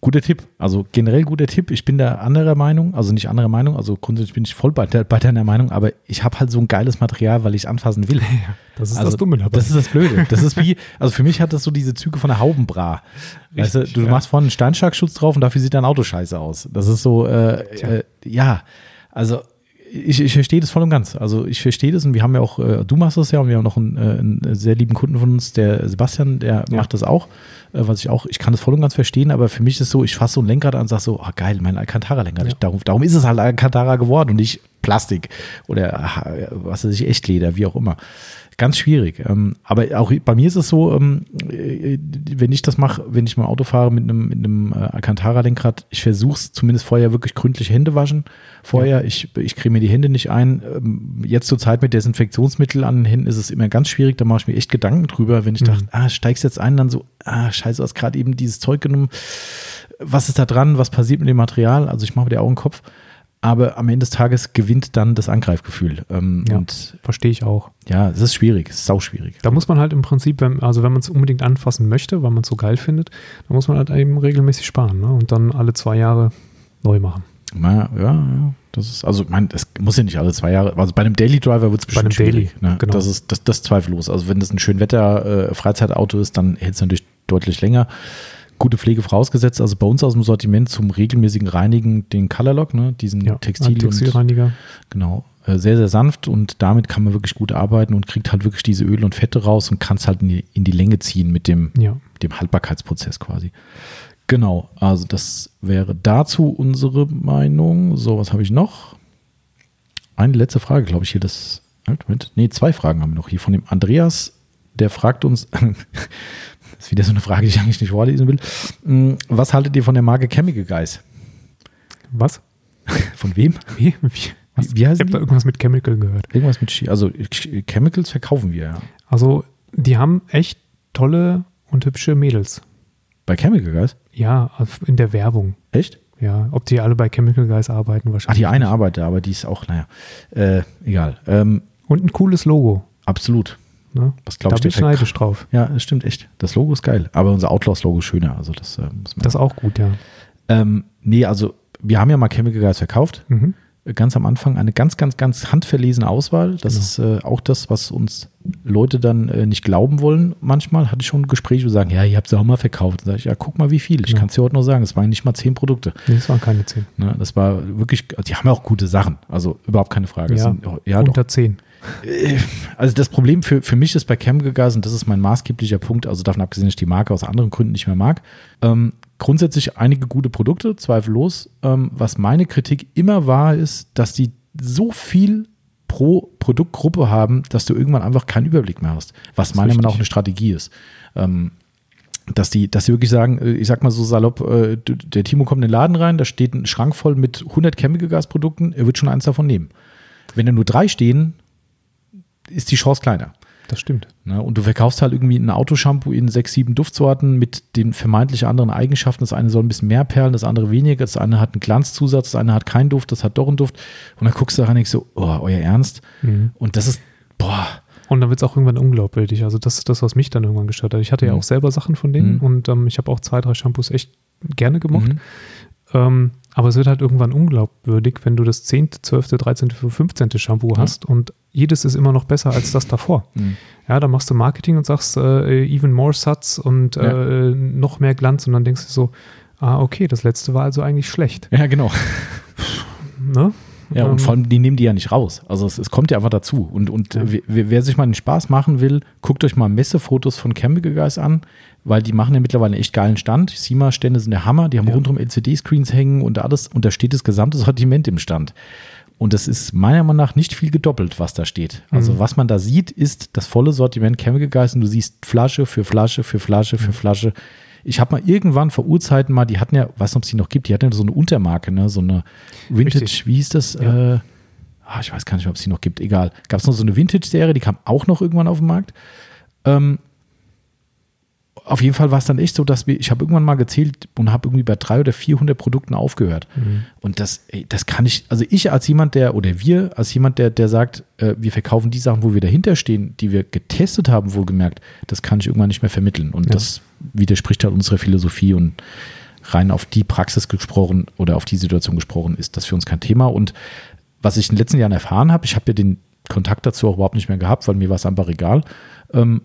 Guter Tipp. Also generell guter Tipp. Ich bin da anderer Meinung, also nicht anderer Meinung, also grundsätzlich bin ich voll bei, der, bei deiner Meinung, aber ich habe halt so ein geiles Material, weil ich anfassen will. Das ist also, das Dumme dabei. Das ist das Blöde. Das ist wie, also für mich hat das so diese Züge von der Haubenbra. Weißt du, Richtig, du ja. machst vorne einen Steinschlagschutz drauf und dafür sieht dein Auto scheiße aus. Das ist so, äh, äh, ja, also ich, ich verstehe das voll und ganz. Also ich verstehe das und wir haben ja auch, äh, du machst das ja und wir haben noch einen, äh, einen sehr lieben Kunden von uns, der Sebastian, der Ja. macht das auch, äh, was ich auch, ich kann das voll und ganz verstehen, aber für mich ist es so, ich fasse so ein Lenkrad an und sage so, oh geil, mein Alcantara-Lenkrad. Ja. Darum, darum ist es halt Alcantara geworden und nicht Plastik oder was weiß ich, Echtleder, wie auch immer. Ganz schwierig. Ähm, aber auch bei mir ist es so, ähm, äh, wenn ich das mache, wenn ich mal Auto fahre mit einem, mit einem äh, Alcantara-Lenkrad, ich versuche es zumindest vorher wirklich gründlich Hände waschen. Vorher, ich, ich creme mir die Hände nicht ein. Ähm, jetzt zur Zeit mit Desinfektionsmittel an den Händen ist es immer ganz schwierig. Da mache ich mir echt Gedanken drüber, wenn ich Mhm. dachte, ah, steigst jetzt ein, dann so, ah, scheiße, du hast gerade eben dieses Zeug genommen. Was ist da dran? Was passiert mit dem Material? Also ich mache mir die Augen Kopf. Aber am Ende des Tages gewinnt dann das Angreifgefühl. Ähm, Ja. Und Verstehe ich auch. ja, es ist schwierig, es ist sau schwierig. Da muss man halt im Prinzip, wenn, also wenn man es unbedingt anfassen möchte, weil man es so geil findet, dann muss man halt eben regelmäßig sparen ne? und dann alle zwei Jahre neu machen. Ja, ja, ja, das ist, also, ich meine, das muss ja nicht alle zwei Jahre, also bei einem Daily Driver wird es Bei bestimmt einem Daily, schwierig. ne? genau. Das ist das, das ist zweifellos. Also, wenn das ein schönwetter äh, Freizeitauto ist, dann hält es natürlich deutlich länger. Gute Pflege vorausgesetzt. Also bei uns aus dem Sortiment zum regelmäßigen Reinigen den Colorlock, ne, diesen Ja, Textil ein Textilreiniger. Genau. Äh, Sehr, sehr sanft und damit kann man wirklich gut arbeiten und kriegt halt wirklich diese Öle und Fette raus und kann es halt in die, in die Länge ziehen mit dem, Ja. dem Haltbarkeitsprozess quasi. Genau, also das wäre dazu unsere Meinung. So, was habe ich noch? Eine letzte Frage, glaube ich, hier. Das, halt, Moment. Nee, zwei Fragen haben wir noch hier von dem Andreas. Der fragt uns, das ist wieder so eine Frage, die ich eigentlich nicht vorlesen will. Mm, Was haltet ihr von der Marke Chemical Guys? Was? Von wem? Wie? Wie, was? wie heißen ich habe da irgendwas mit Chemical gehört. Irgendwas mit, Chi- also Ch- Chemicals verkaufen wir ja. Also, die haben echt tolle und hübsche Mädels. Bei Chemical Guys? Ja, in der Werbung. Echt? Ja, ob die alle bei Chemical Guys arbeiten Ach, wahrscheinlich. die eine arbeitet, aber die ist auch, naja, äh, egal. Ähm, Und ein cooles Logo. absolut. Ne? Was Da glaube ich, bin ich neidisch drauf. Ja, das stimmt echt. Das Logo ist geil. Aber unser Outlaws-Logo ist schöner. Also das äh, muss man. Das ist auch gut, ja. ähm, nee, also wir haben ja mal Chemical Guys verkauft. Mhm. Äh, Ganz am Anfang eine ganz, ganz, ganz handverlesene Auswahl. Das Genau. ist äh, auch das, was uns Leute dann äh, nicht glauben wollen. Manchmal hatte ich schon Gespräche, wo sie sagen, ja, ihr habt sie auch mal verkauft. Dann sage ich, ja, guck mal, wie viel. Ich Ja. kann es dir heute noch sagen. Es waren nicht mal zehn Produkte. Nee, das waren keine 10. Ne, das war wirklich, die haben ja auch gute Sachen. Also überhaupt keine Frage. Es Ja, sind, ja, doch. unter 10. Also das Problem für, für mich ist bei Chemical Guys, und das ist mein maßgeblicher Punkt, also davon abgesehen, dass ich die Marke aus anderen Gründen nicht mehr mag, ähm, grundsätzlich einige gute Produkte, zweifellos. Ähm, was meine Kritik immer war, ist, dass die so viel pro Produktgruppe haben, dass du irgendwann einfach keinen Überblick mehr hast, was meiner Meinung nach auch eine Strategie ist. Ähm, dass die, dass sie wirklich sagen, äh, ich sag mal so salopp, äh, der Timo kommt in den Laden rein, da steht ein Schrank voll mit 100 Chemical Gas Produkten, er wird schon eins davon nehmen. Wenn da nur drei stehen, ist die Chance kleiner. Das stimmt. Ne? Und du verkaufst halt irgendwie ein Autoshampoo in sechs, sieben Duftsorten mit den vermeintlich anderen Eigenschaften. Das eine soll ein bisschen mehr perlen, das andere weniger. Das eine hat einen Glanzzusatz, das eine hat keinen Duft, das hat doch einen Duft. Und dann guckst du rein und denkst so, oh, euer Ernst? Mhm. Und das ist, boah, Und dann wird es auch irgendwann unglaubwürdig. Also das ist das, was mich dann irgendwann gestört hat. Ich hatte ja Mhm. auch selber Sachen von denen Mhm. und ähm, ich habe auch zwei, drei Shampoos echt gerne gemocht. Mhm. Ähm, aber es wird halt irgendwann unglaubwürdig, wenn du das 10., 12., 13., 15. Shampoo Ja. hast und jedes ist immer noch besser als das davor. Mhm. Ja, dann machst du Marketing und sagst äh, even more Satz und Ja. äh, noch mehr Glanz und dann denkst du so, ah, okay, das letzte war also eigentlich schlecht. Ja, genau. Ne? Ja, und Ähm, vor allem, die nehmen die ja nicht raus. Also es, es kommt ja einfach dazu. Und, und Ja. wer, wer sich mal den Spaß machen will, guckt euch mal Messefotos von Chemical Guys an, weil die machen ja mittlerweile einen echt geilen Stand. Die SIMA-Stände sind der Hammer, die haben Ja. rundum LCD-Screens hängen und alles. Und da steht das gesamte Sortiment im Stand. Und das ist meiner Meinung nach nicht viel gedoppelt, was da steht. Also Mhm. was man da sieht, ist das volle Sortiment Chemical Guys und du siehst Flasche für Flasche für Flasche Mhm. für Flasche Ich habe mal irgendwann vor Urzeiten mal, die hatten ja, weiß nicht, ob es die noch gibt, die hatten ja so eine Untermarke, ne? so eine Vintage, Richtig. wie hieß das? Ja. Äh, ah, ich weiß gar nicht mehr, ob es die noch gibt, egal. Gab es noch so eine Vintage-Serie, die kam auch noch irgendwann auf den Markt. Ähm, auf jeden Fall war es dann echt so, dass wir, ich habe irgendwann mal gezählt und habe irgendwie bei drei oder 400 Produkten aufgehört. Und das, ey, das kann ich, also ich als jemand, der, oder wir als jemand, der, der sagt, äh, wir verkaufen die Sachen, wo wir dahinter stehen, die wir getestet haben, wohlgemerkt, das kann ich irgendwann nicht mehr vermitteln. Und Ja. das widerspricht halt unserer Philosophie und rein auf die Praxis gesprochen oder auf die Situation gesprochen, ist das für uns kein Thema. Und was ich in den letzten Jahren erfahren habe, ich habe ja den Kontakt dazu auch überhaupt nicht mehr gehabt, weil mir war es einfach egal, ähm,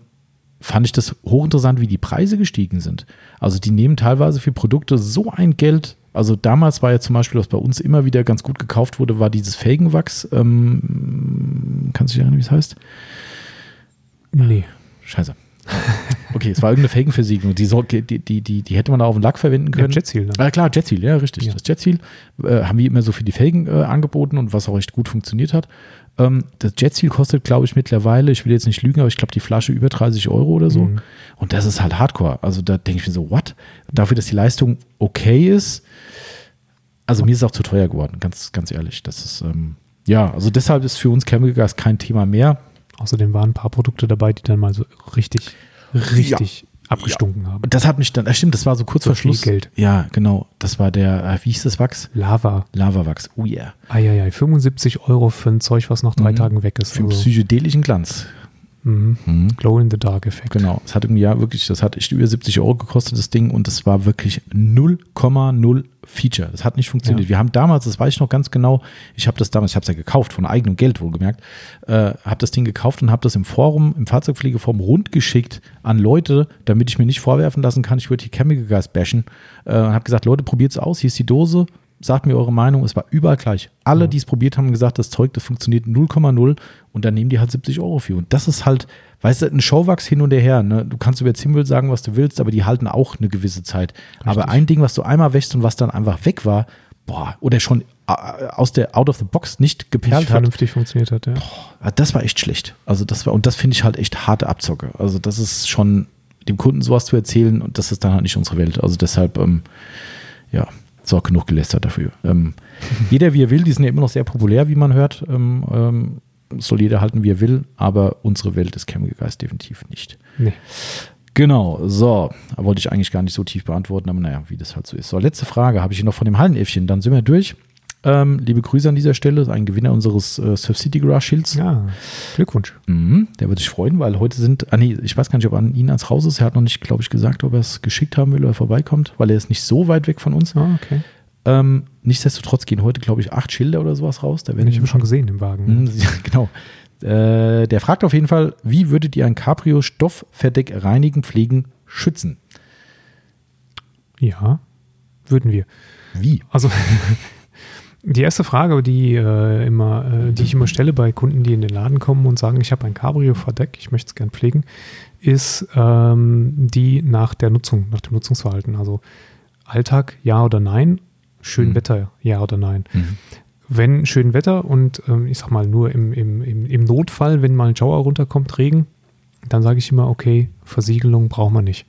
fand ich das hochinteressant, wie die Preise gestiegen sind. Also die nehmen teilweise für Produkte so ein Geld. Also damals war ja zum Beispiel, was bei uns immer wieder ganz gut gekauft wurde, war dieses Felgenwachs. Ähm, kannst du dich erinnern, wie es heißt? Nee. Scheiße. Okay, es war irgendeine Felgenversiegelung. Die, die, die, die, die hätte man da auf den Lack verwenden Ja, können. Jetseal dann. Ah, klar, Jetseal, ja, richtig. Ja. Das Jetseal äh, haben wir immer so für die Felgen äh, angeboten und was auch echt gut funktioniert hat. Ähm, das Jetseal kostet, glaube ich, mittlerweile, ich will jetzt nicht lügen, aber ich glaube, die Flasche über 30 Euro oder so. Mhm. Und das ist halt Hardcore. Also da denke ich mir so, what? Dafür, dass die Leistung okay ist. Also mir ist es auch zu teuer geworden, ganz, ganz ehrlich. Das ist, ähm, ja, also deshalb ist für uns Chemical Gas kein Thema mehr. Außerdem waren ein paar Produkte dabei, die dann mal so richtig, richtig abgestunken haben. Und das hat mich dann, das stimmt, das war so kurz Für vor Schluss. Geld. Ja, genau. Das war der, äh, wie hieß das Wachs? Lava. Lavawachs. Oh yeah. Eieiei, 75 Euro für ein Zeug, was nach drei Mhm. Tagen weg ist. Für Also, psychedelischen Glanz. Mhm. Mhm. Glow-in-the-Dark-Effekt. Genau. Es hat irgendwie, ja, wirklich, das hat echt über 70 Euro gekostet, das Ding, und das war wirklich 0,0 Feature. Das hat nicht funktioniert. Ja. Wir haben damals, das weiß ich noch ganz genau, ich habe das damals, ich habe es ja gekauft, von eigenem Geld wohlgemerkt, äh, habe das Ding gekauft und habe das im Forum, im Fahrzeugpflegeforum rundgeschickt an Leute, damit ich mir nicht vorwerfen lassen kann, ich würde hier Chemical Gas bashen. Äh, und habe gesagt, Leute, probiert es aus, hier ist die Dose, sagt mir eure Meinung, es war überall gleich. Alle, Ja. die es probiert haben, haben gesagt, das Zeug, das funktioniert 0,0 und dann nehmen die halt 70 Euro für. Und das ist halt, weißt du, ein Showwachs hin und her. Ne? Du kannst über Zimbel sagen, was du willst, aber die halten auch eine gewisse Zeit. Aber ein Ding, was du einmal wäschst und was dann einfach weg war, boah, oder schon äh, aus der Out of the Box nicht Nicht geperlt hat, vernünftig funktioniert hat, ja. Ah, das war echt schlecht. Also das war, und das finde ich halt echt harte Abzocke. Also das ist schon, dem Kunden sowas zu erzählen und das ist dann halt nicht unsere Welt. Also deshalb, ähm, ja, auch genug gelästert dafür. Ähm, jeder wie er will, die sind ja immer noch sehr populär, wie man hört. Ähm, ähm, soll jeder halten, wie er will, aber unsere Welt ist Chemical Geist definitiv nicht. Nee. Genau, so, wollte ich eigentlich gar nicht so tief beantworten, aber naja, wie das halt so ist. So, letzte Frage habe ich hier noch von dem Hallenäffchen, dann sind wir durch. Ähm, liebe Grüße an dieser Stelle, ein Gewinner unseres äh, Surf City Garage Shields. Ja, Glückwunsch. Mhm, der wird sich freuen, weil heute sind, ah nee, ich weiß gar nicht, ob an ihn ans Raus ist. Er hat noch nicht, glaube ich, gesagt, ob er es geschickt haben will oder vorbeikommt, weil er ist nicht so weit weg von uns. Ah, okay. Ähm, nichtsdestotrotz gehen heute, glaube ich, acht Schilder oder sowas raus. Da werden Ich habe schon gesehen im Wagen. Mhm, genau. Äh, der fragt auf jeden Fall, wie würdet ihr ein Cabrio Stoffverdeck reinigen, pflegen, schützen? Ja, würden wir. Wie? Also die erste Frage, die, äh, immer, äh, die ich immer stelle bei Kunden, die in den Laden kommen und sagen, ich habe ein Cabrio-Verdeck, ich möchte es gern pflegen, ist ähm, die nach der Nutzung, nach dem Nutzungsverhalten. Also Alltag, ja oder nein, schön Mhm. Wetter, ja oder nein. Wenn schön Wetter und ähm, ich sag mal nur im, im, im, im Notfall, wenn mal ein Schauer runterkommt, Regen, dann sage ich immer, okay, Versiegelung braucht man nicht.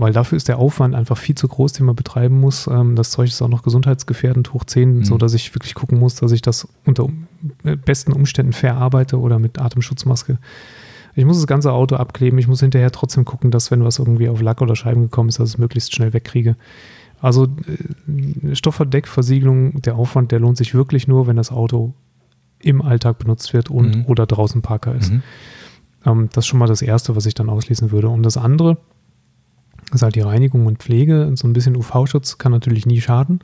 Weil dafür ist der Aufwand einfach viel zu groß, den man betreiben muss. Ähm, das Zeug ist auch noch gesundheitsgefährdend hoch 10, Mhm. so dass ich wirklich gucken muss, dass ich das unter äh, besten Umständen verarbeite oder mit Atemschutzmaske. Ich muss das ganze Auto abkleben. Ich muss hinterher trotzdem gucken, dass wenn was irgendwie auf Lack oder Scheiben gekommen ist, dass ich es möglichst schnell wegkriege. Also äh, Stoffverdeckversiegelung, der Aufwand, der lohnt sich wirklich nur, wenn das Auto im Alltag benutzt wird und Mhm. oder draußen Parker ist. Mhm. Ähm, das ist schon mal das Erste, was ich dann ausschließen würde. Und das andere ist halt die Reinigung und Pflege. Und so ein bisschen UV-Schutz kann natürlich nie schaden.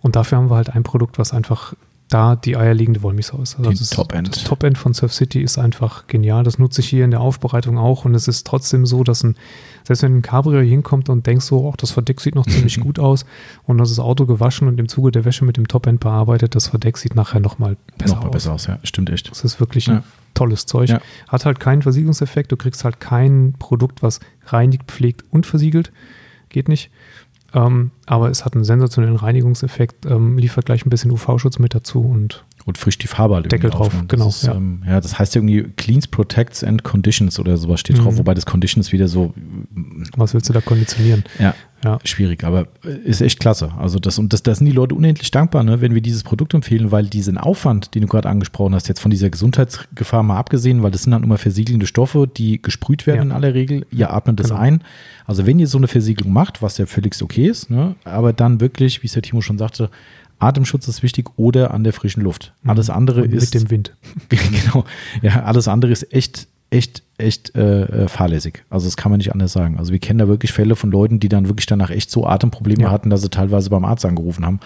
Und dafür haben wir halt ein Produkt, was einfach da die eierlegende Wollmilchsau ist. Also das, Top-End. Das Top-End von Surf City ist einfach genial. Das nutze ich hier in der Aufbereitung auch. Und es ist trotzdem so, dass ein, selbst wenn ein Cabrio hinkommt und denkst so, ach, das Verdeck sieht noch ziemlich gut aus und das ist Auto gewaschen und im Zuge der Wäsche mit dem Top-End bearbeitet, das Verdeck sieht nachher nochmal besser Noch mal aus. besser aus, ja, stimmt echt. Das ist wirklich ein Ja. tolles Zeug. Ja. Hat halt keinen Versiegelungseffekt. Du kriegst halt kein Produkt, was reinigt, pflegt und versiegelt. Geht nicht. Ähm, aber es hat einen sensationellen Reinigungseffekt, ähm, liefert gleich ein bisschen UV-Schutz mit dazu und Und frisch die Farbe halt Deckel drauf, auf, ne? genau, Das ist, ja. ähm, ja, das heißt irgendwie Cleans, Protects and Conditions oder sowas steht drauf, Mhm. wobei das Conditions wieder so Was willst du da konditionieren? ja, Ja. schwierig, aber äh, ist echt klasse. Also das und das, da sind die Leute unendlich dankbar, ne, wenn wir dieses Produkt empfehlen, weil diesen Aufwand, den du gerade angesprochen hast, jetzt von dieser Gesundheitsgefahr mal abgesehen, weil das sind dann immer versiegelnde Stoffe, die gesprüht werden Ja. in aller Regel. Ihr atmet das Genau. ein. Also wenn ihr so eine Versiegelung macht, was ja völlig okay ist, ne, aber dann wirklich, wie es der Timo schon sagte, Atemschutz ist wichtig oder an der frischen Luft. Alles andere Und ist mit dem Wind. genau. Ja, alles andere ist echt, echt, echt äh, äh, fahrlässig. Also das kann man nicht anders sagen. Also wir kennen da wirklich Fälle von Leuten, die dann wirklich danach echt so Atemprobleme Ja. hatten, dass sie teilweise beim Arzt angerufen haben.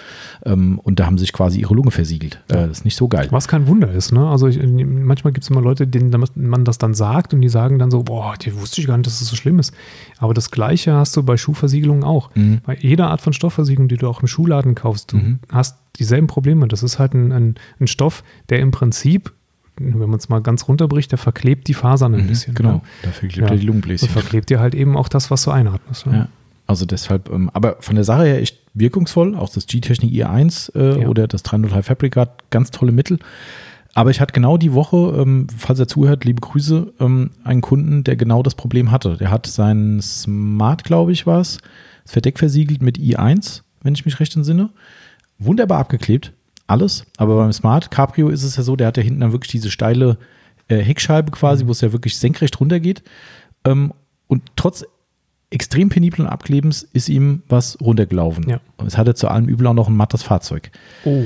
Ähm, und da haben sich quasi ihre Lunge versiegelt. Ja. Äh, das ist nicht so geil. Was kein Wunder ist, ne? Also ich, manchmal gibt es immer Leute, denen man das dann sagt und die sagen dann so, boah, die wusste ich gar nicht, dass das so schlimm ist. Aber das Gleiche hast du bei Schuhversiegelungen auch. Mhm. Bei jeder Art von Stoffversiegelung, die du auch im Schuhladen kaufst, du Mhm. hast dieselben Probleme. Das ist halt ein, ein, ein Stoff, der im Prinzip, wenn man es mal ganz runterbricht, der verklebt die Fasern ein Mhm, bisschen. genau. Ne? Dafür klebt Ja. ja. die Und Lungenbläschen. verklebt dir halt eben auch das, was du einatmest. Ne? Ja. Also deshalb, ähm, aber von der Sache her echt wirkungsvoll. Auch das G-Technik i1 äh, Ja. oder das 303 Fabricat, ganz tolle Mittel. Aber ich hatte genau die Woche, ähm, falls er zuhört, liebe Grüße, ähm, einen Kunden, der genau das Problem hatte. Der hat sein Smart, glaube ich, war es, das Verdeck versiegelt mit i1, wenn ich mich recht entsinne. Wunderbar abgeklebt, alles. Aber beim Smart Cabrio ist es ja so, der hat ja hinten dann wirklich diese steile äh, Heckscheibe quasi, wo es ja wirklich senkrecht runtergeht. Ähm, und trotz extrem peniblen Abklebens ist ihm was runtergelaufen. Ja. Und es hatte zu allem Übel auch noch ein mattes Fahrzeug. Oh,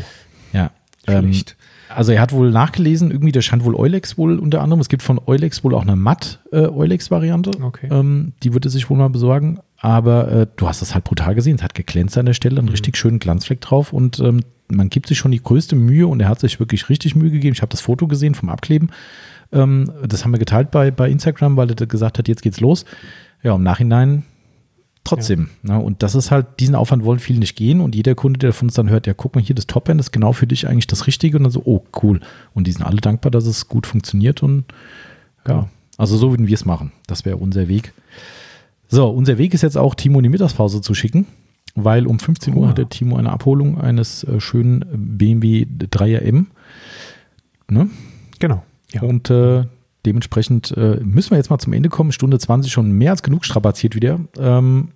Ja. Ähm, schlecht. also er hat wohl nachgelesen, irgendwie, da stand wohl Eulex wohl unter anderem. Es gibt von Eulex wohl auch eine matt äh, Eulex-Variante. Okay. Ähm, die wird er sich wohl mal besorgen. Aber äh, du hast das halt brutal gesehen. Es hat geglänzt an der Stelle, Mhm. einen richtig schönen Glanzfleck drauf und ähm, man gibt sich schon die größte Mühe und er hat sich wirklich richtig Mühe gegeben. Ich habe das Foto gesehen vom Abkleben. Ähm, das haben wir geteilt bei, bei Instagram, weil er gesagt hat, jetzt geht's los. Ja, im Nachhinein trotzdem. Ne? Und das ist halt, diesen Aufwand wollen viele nicht gehen und jeder Kunde, der von uns dann hört, ja, guck mal hier, das Top-End ist genau für dich eigentlich das Richtige und dann so, oh, cool. Und die sind alle dankbar, dass es gut funktioniert und ja, Ja. also so würden wir es machen. Das wäre unser Weg. So, unser Weg ist jetzt auch, Timo in die Mittagspause zu schicken, weil um 15 Uhr Wow. hat der Timo eine Abholung eines äh, schönen BMW 3er M. Ne? Genau. Ja. Und äh, dementsprechend äh, müssen wir jetzt mal zum Ende kommen. Stunde 20 schon mehr als genug strapaziert wieder. Ähm,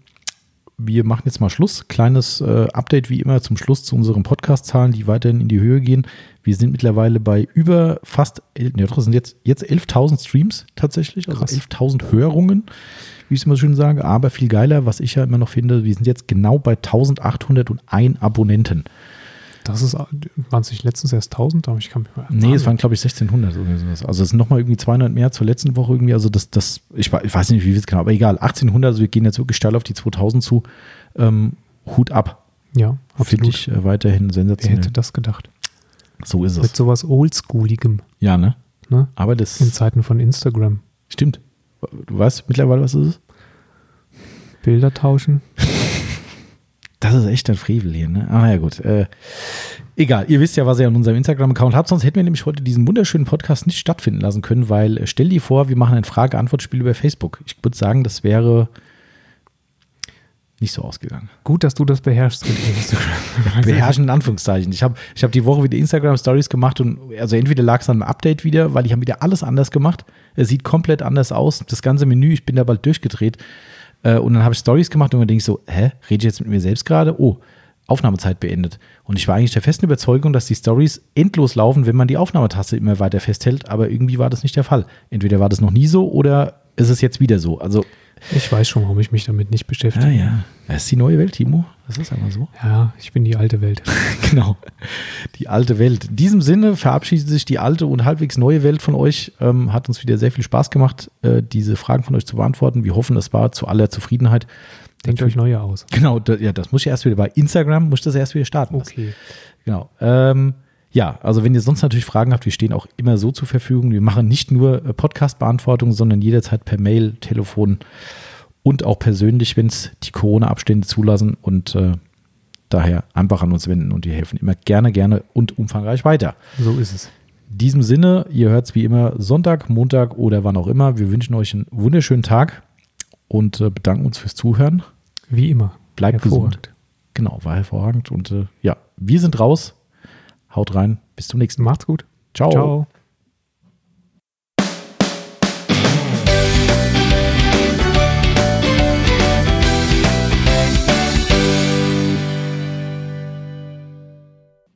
wir machen jetzt mal Schluss. Kleines äh, Update wie immer zum Schluss zu unseren Podcast-Zahlen, die weiterhin in die Höhe gehen. Wir sind mittlerweile bei über fast, ja doch, es sind jetzt, jetzt 11.000 Streams tatsächlich, also Krass. 11.000 Hörungen, wie ich es immer schön sage. Aber viel geiler, was ich ja immer noch finde, wir sind jetzt genau bei 1.801 Abonnenten. Das ist, waren es nicht letztens erst 1000, aber ich kann mich mal. Nee, es waren, glaube ich, 1600 oder sowas. Also es sind nochmal irgendwie 200 mehr zur letzten Woche irgendwie. Also das, das ich, ich weiß nicht, wie viel es genau, aber egal. 1800, also wir gehen jetzt wirklich steil auf die 2000 zu. Ähm, Hut ab. Ja, Finde absolut. ich äh, weiterhin Wer sensationell. hätte das gedacht? So ist Mit es. sowas Oldschooligem, Ja, ne? ne? Aber das In Zeiten von Instagram. stimmt. Du weißt mittlerweile, was es ist? Bilder tauschen. Das ist echt ein Frevel hier, ne? Ah, ja, gut. Äh, egal, ihr wisst ja, was ihr an unserem Instagram-Account habt. Sonst hätten wir nämlich heute diesen wunderschönen Podcast nicht stattfinden lassen können, weil äh, stell dir vor, wir machen ein Frage-Antwort-Spiel über Facebook. Ich würde sagen, das wäre nicht so ausgegangen. Gut, dass du das beherrschst mit Instagram. Beherrschen in Anführungszeichen. Ich habe ich hab die Woche wieder Instagram-Stories gemacht und also entweder lag es an einem Update wieder, weil die haben wieder alles anders gemacht. Es sieht komplett anders aus. Das ganze Menü, ich bin da bald durchgedreht. Äh, und dann habe ich Stories gemacht und dann denke ich so, hä, rede ich jetzt mit mir selbst gerade? Oh, Aufnahmezeit beendet. Und ich war eigentlich der festen Überzeugung, dass die Stories endlos laufen, wenn man die Aufnahmetaste immer weiter festhält, aber irgendwie war das nicht der Fall. Entweder war das noch nie so oder ist es jetzt wieder so. Also, Ich weiß schon, warum ich mich damit nicht beschäftige. ja, ja. Das ist die neue Welt, Timo. Das ist einfach so. Ja, ich bin die alte Welt. Genau. Die alte Welt. In diesem Sinne verabschiedet sich die alte und halbwegs neue Welt von euch. Ähm, hat uns wieder sehr viel Spaß gemacht, äh, diese Fragen von euch zu beantworten. Wir hoffen, es war zu aller Zufriedenheit. Denkt euch neue aus. Genau, da, ja, das muss ich erst wieder bei Instagram, muss ich das erst wieder starten. Okay. Genau. Ähm, ja, also wenn ihr sonst natürlich Fragen habt, wir stehen auch immer so zur Verfügung. Wir machen nicht nur äh, Podcast-Beantwortung, sondern jederzeit per Mail, Telefon und auch persönlich, wenn es die Corona-Abstände zulassen. Und äh, daher einfach an uns wenden und wir helfen immer gerne, gerne und umfangreich weiter. So ist es. In diesem Sinne, ihr hört es wie immer Sonntag, Montag oder wann auch immer. Wir wünschen euch einen wunderschönen Tag und äh, bedanken uns fürs Zuhören. Wie immer. Bleibt gesund. Genau, war hervorragend. Und äh, ja, wir sind raus. Haut rein. Bis zum nächsten Mal. Macht's gut. Ciao. Ciao.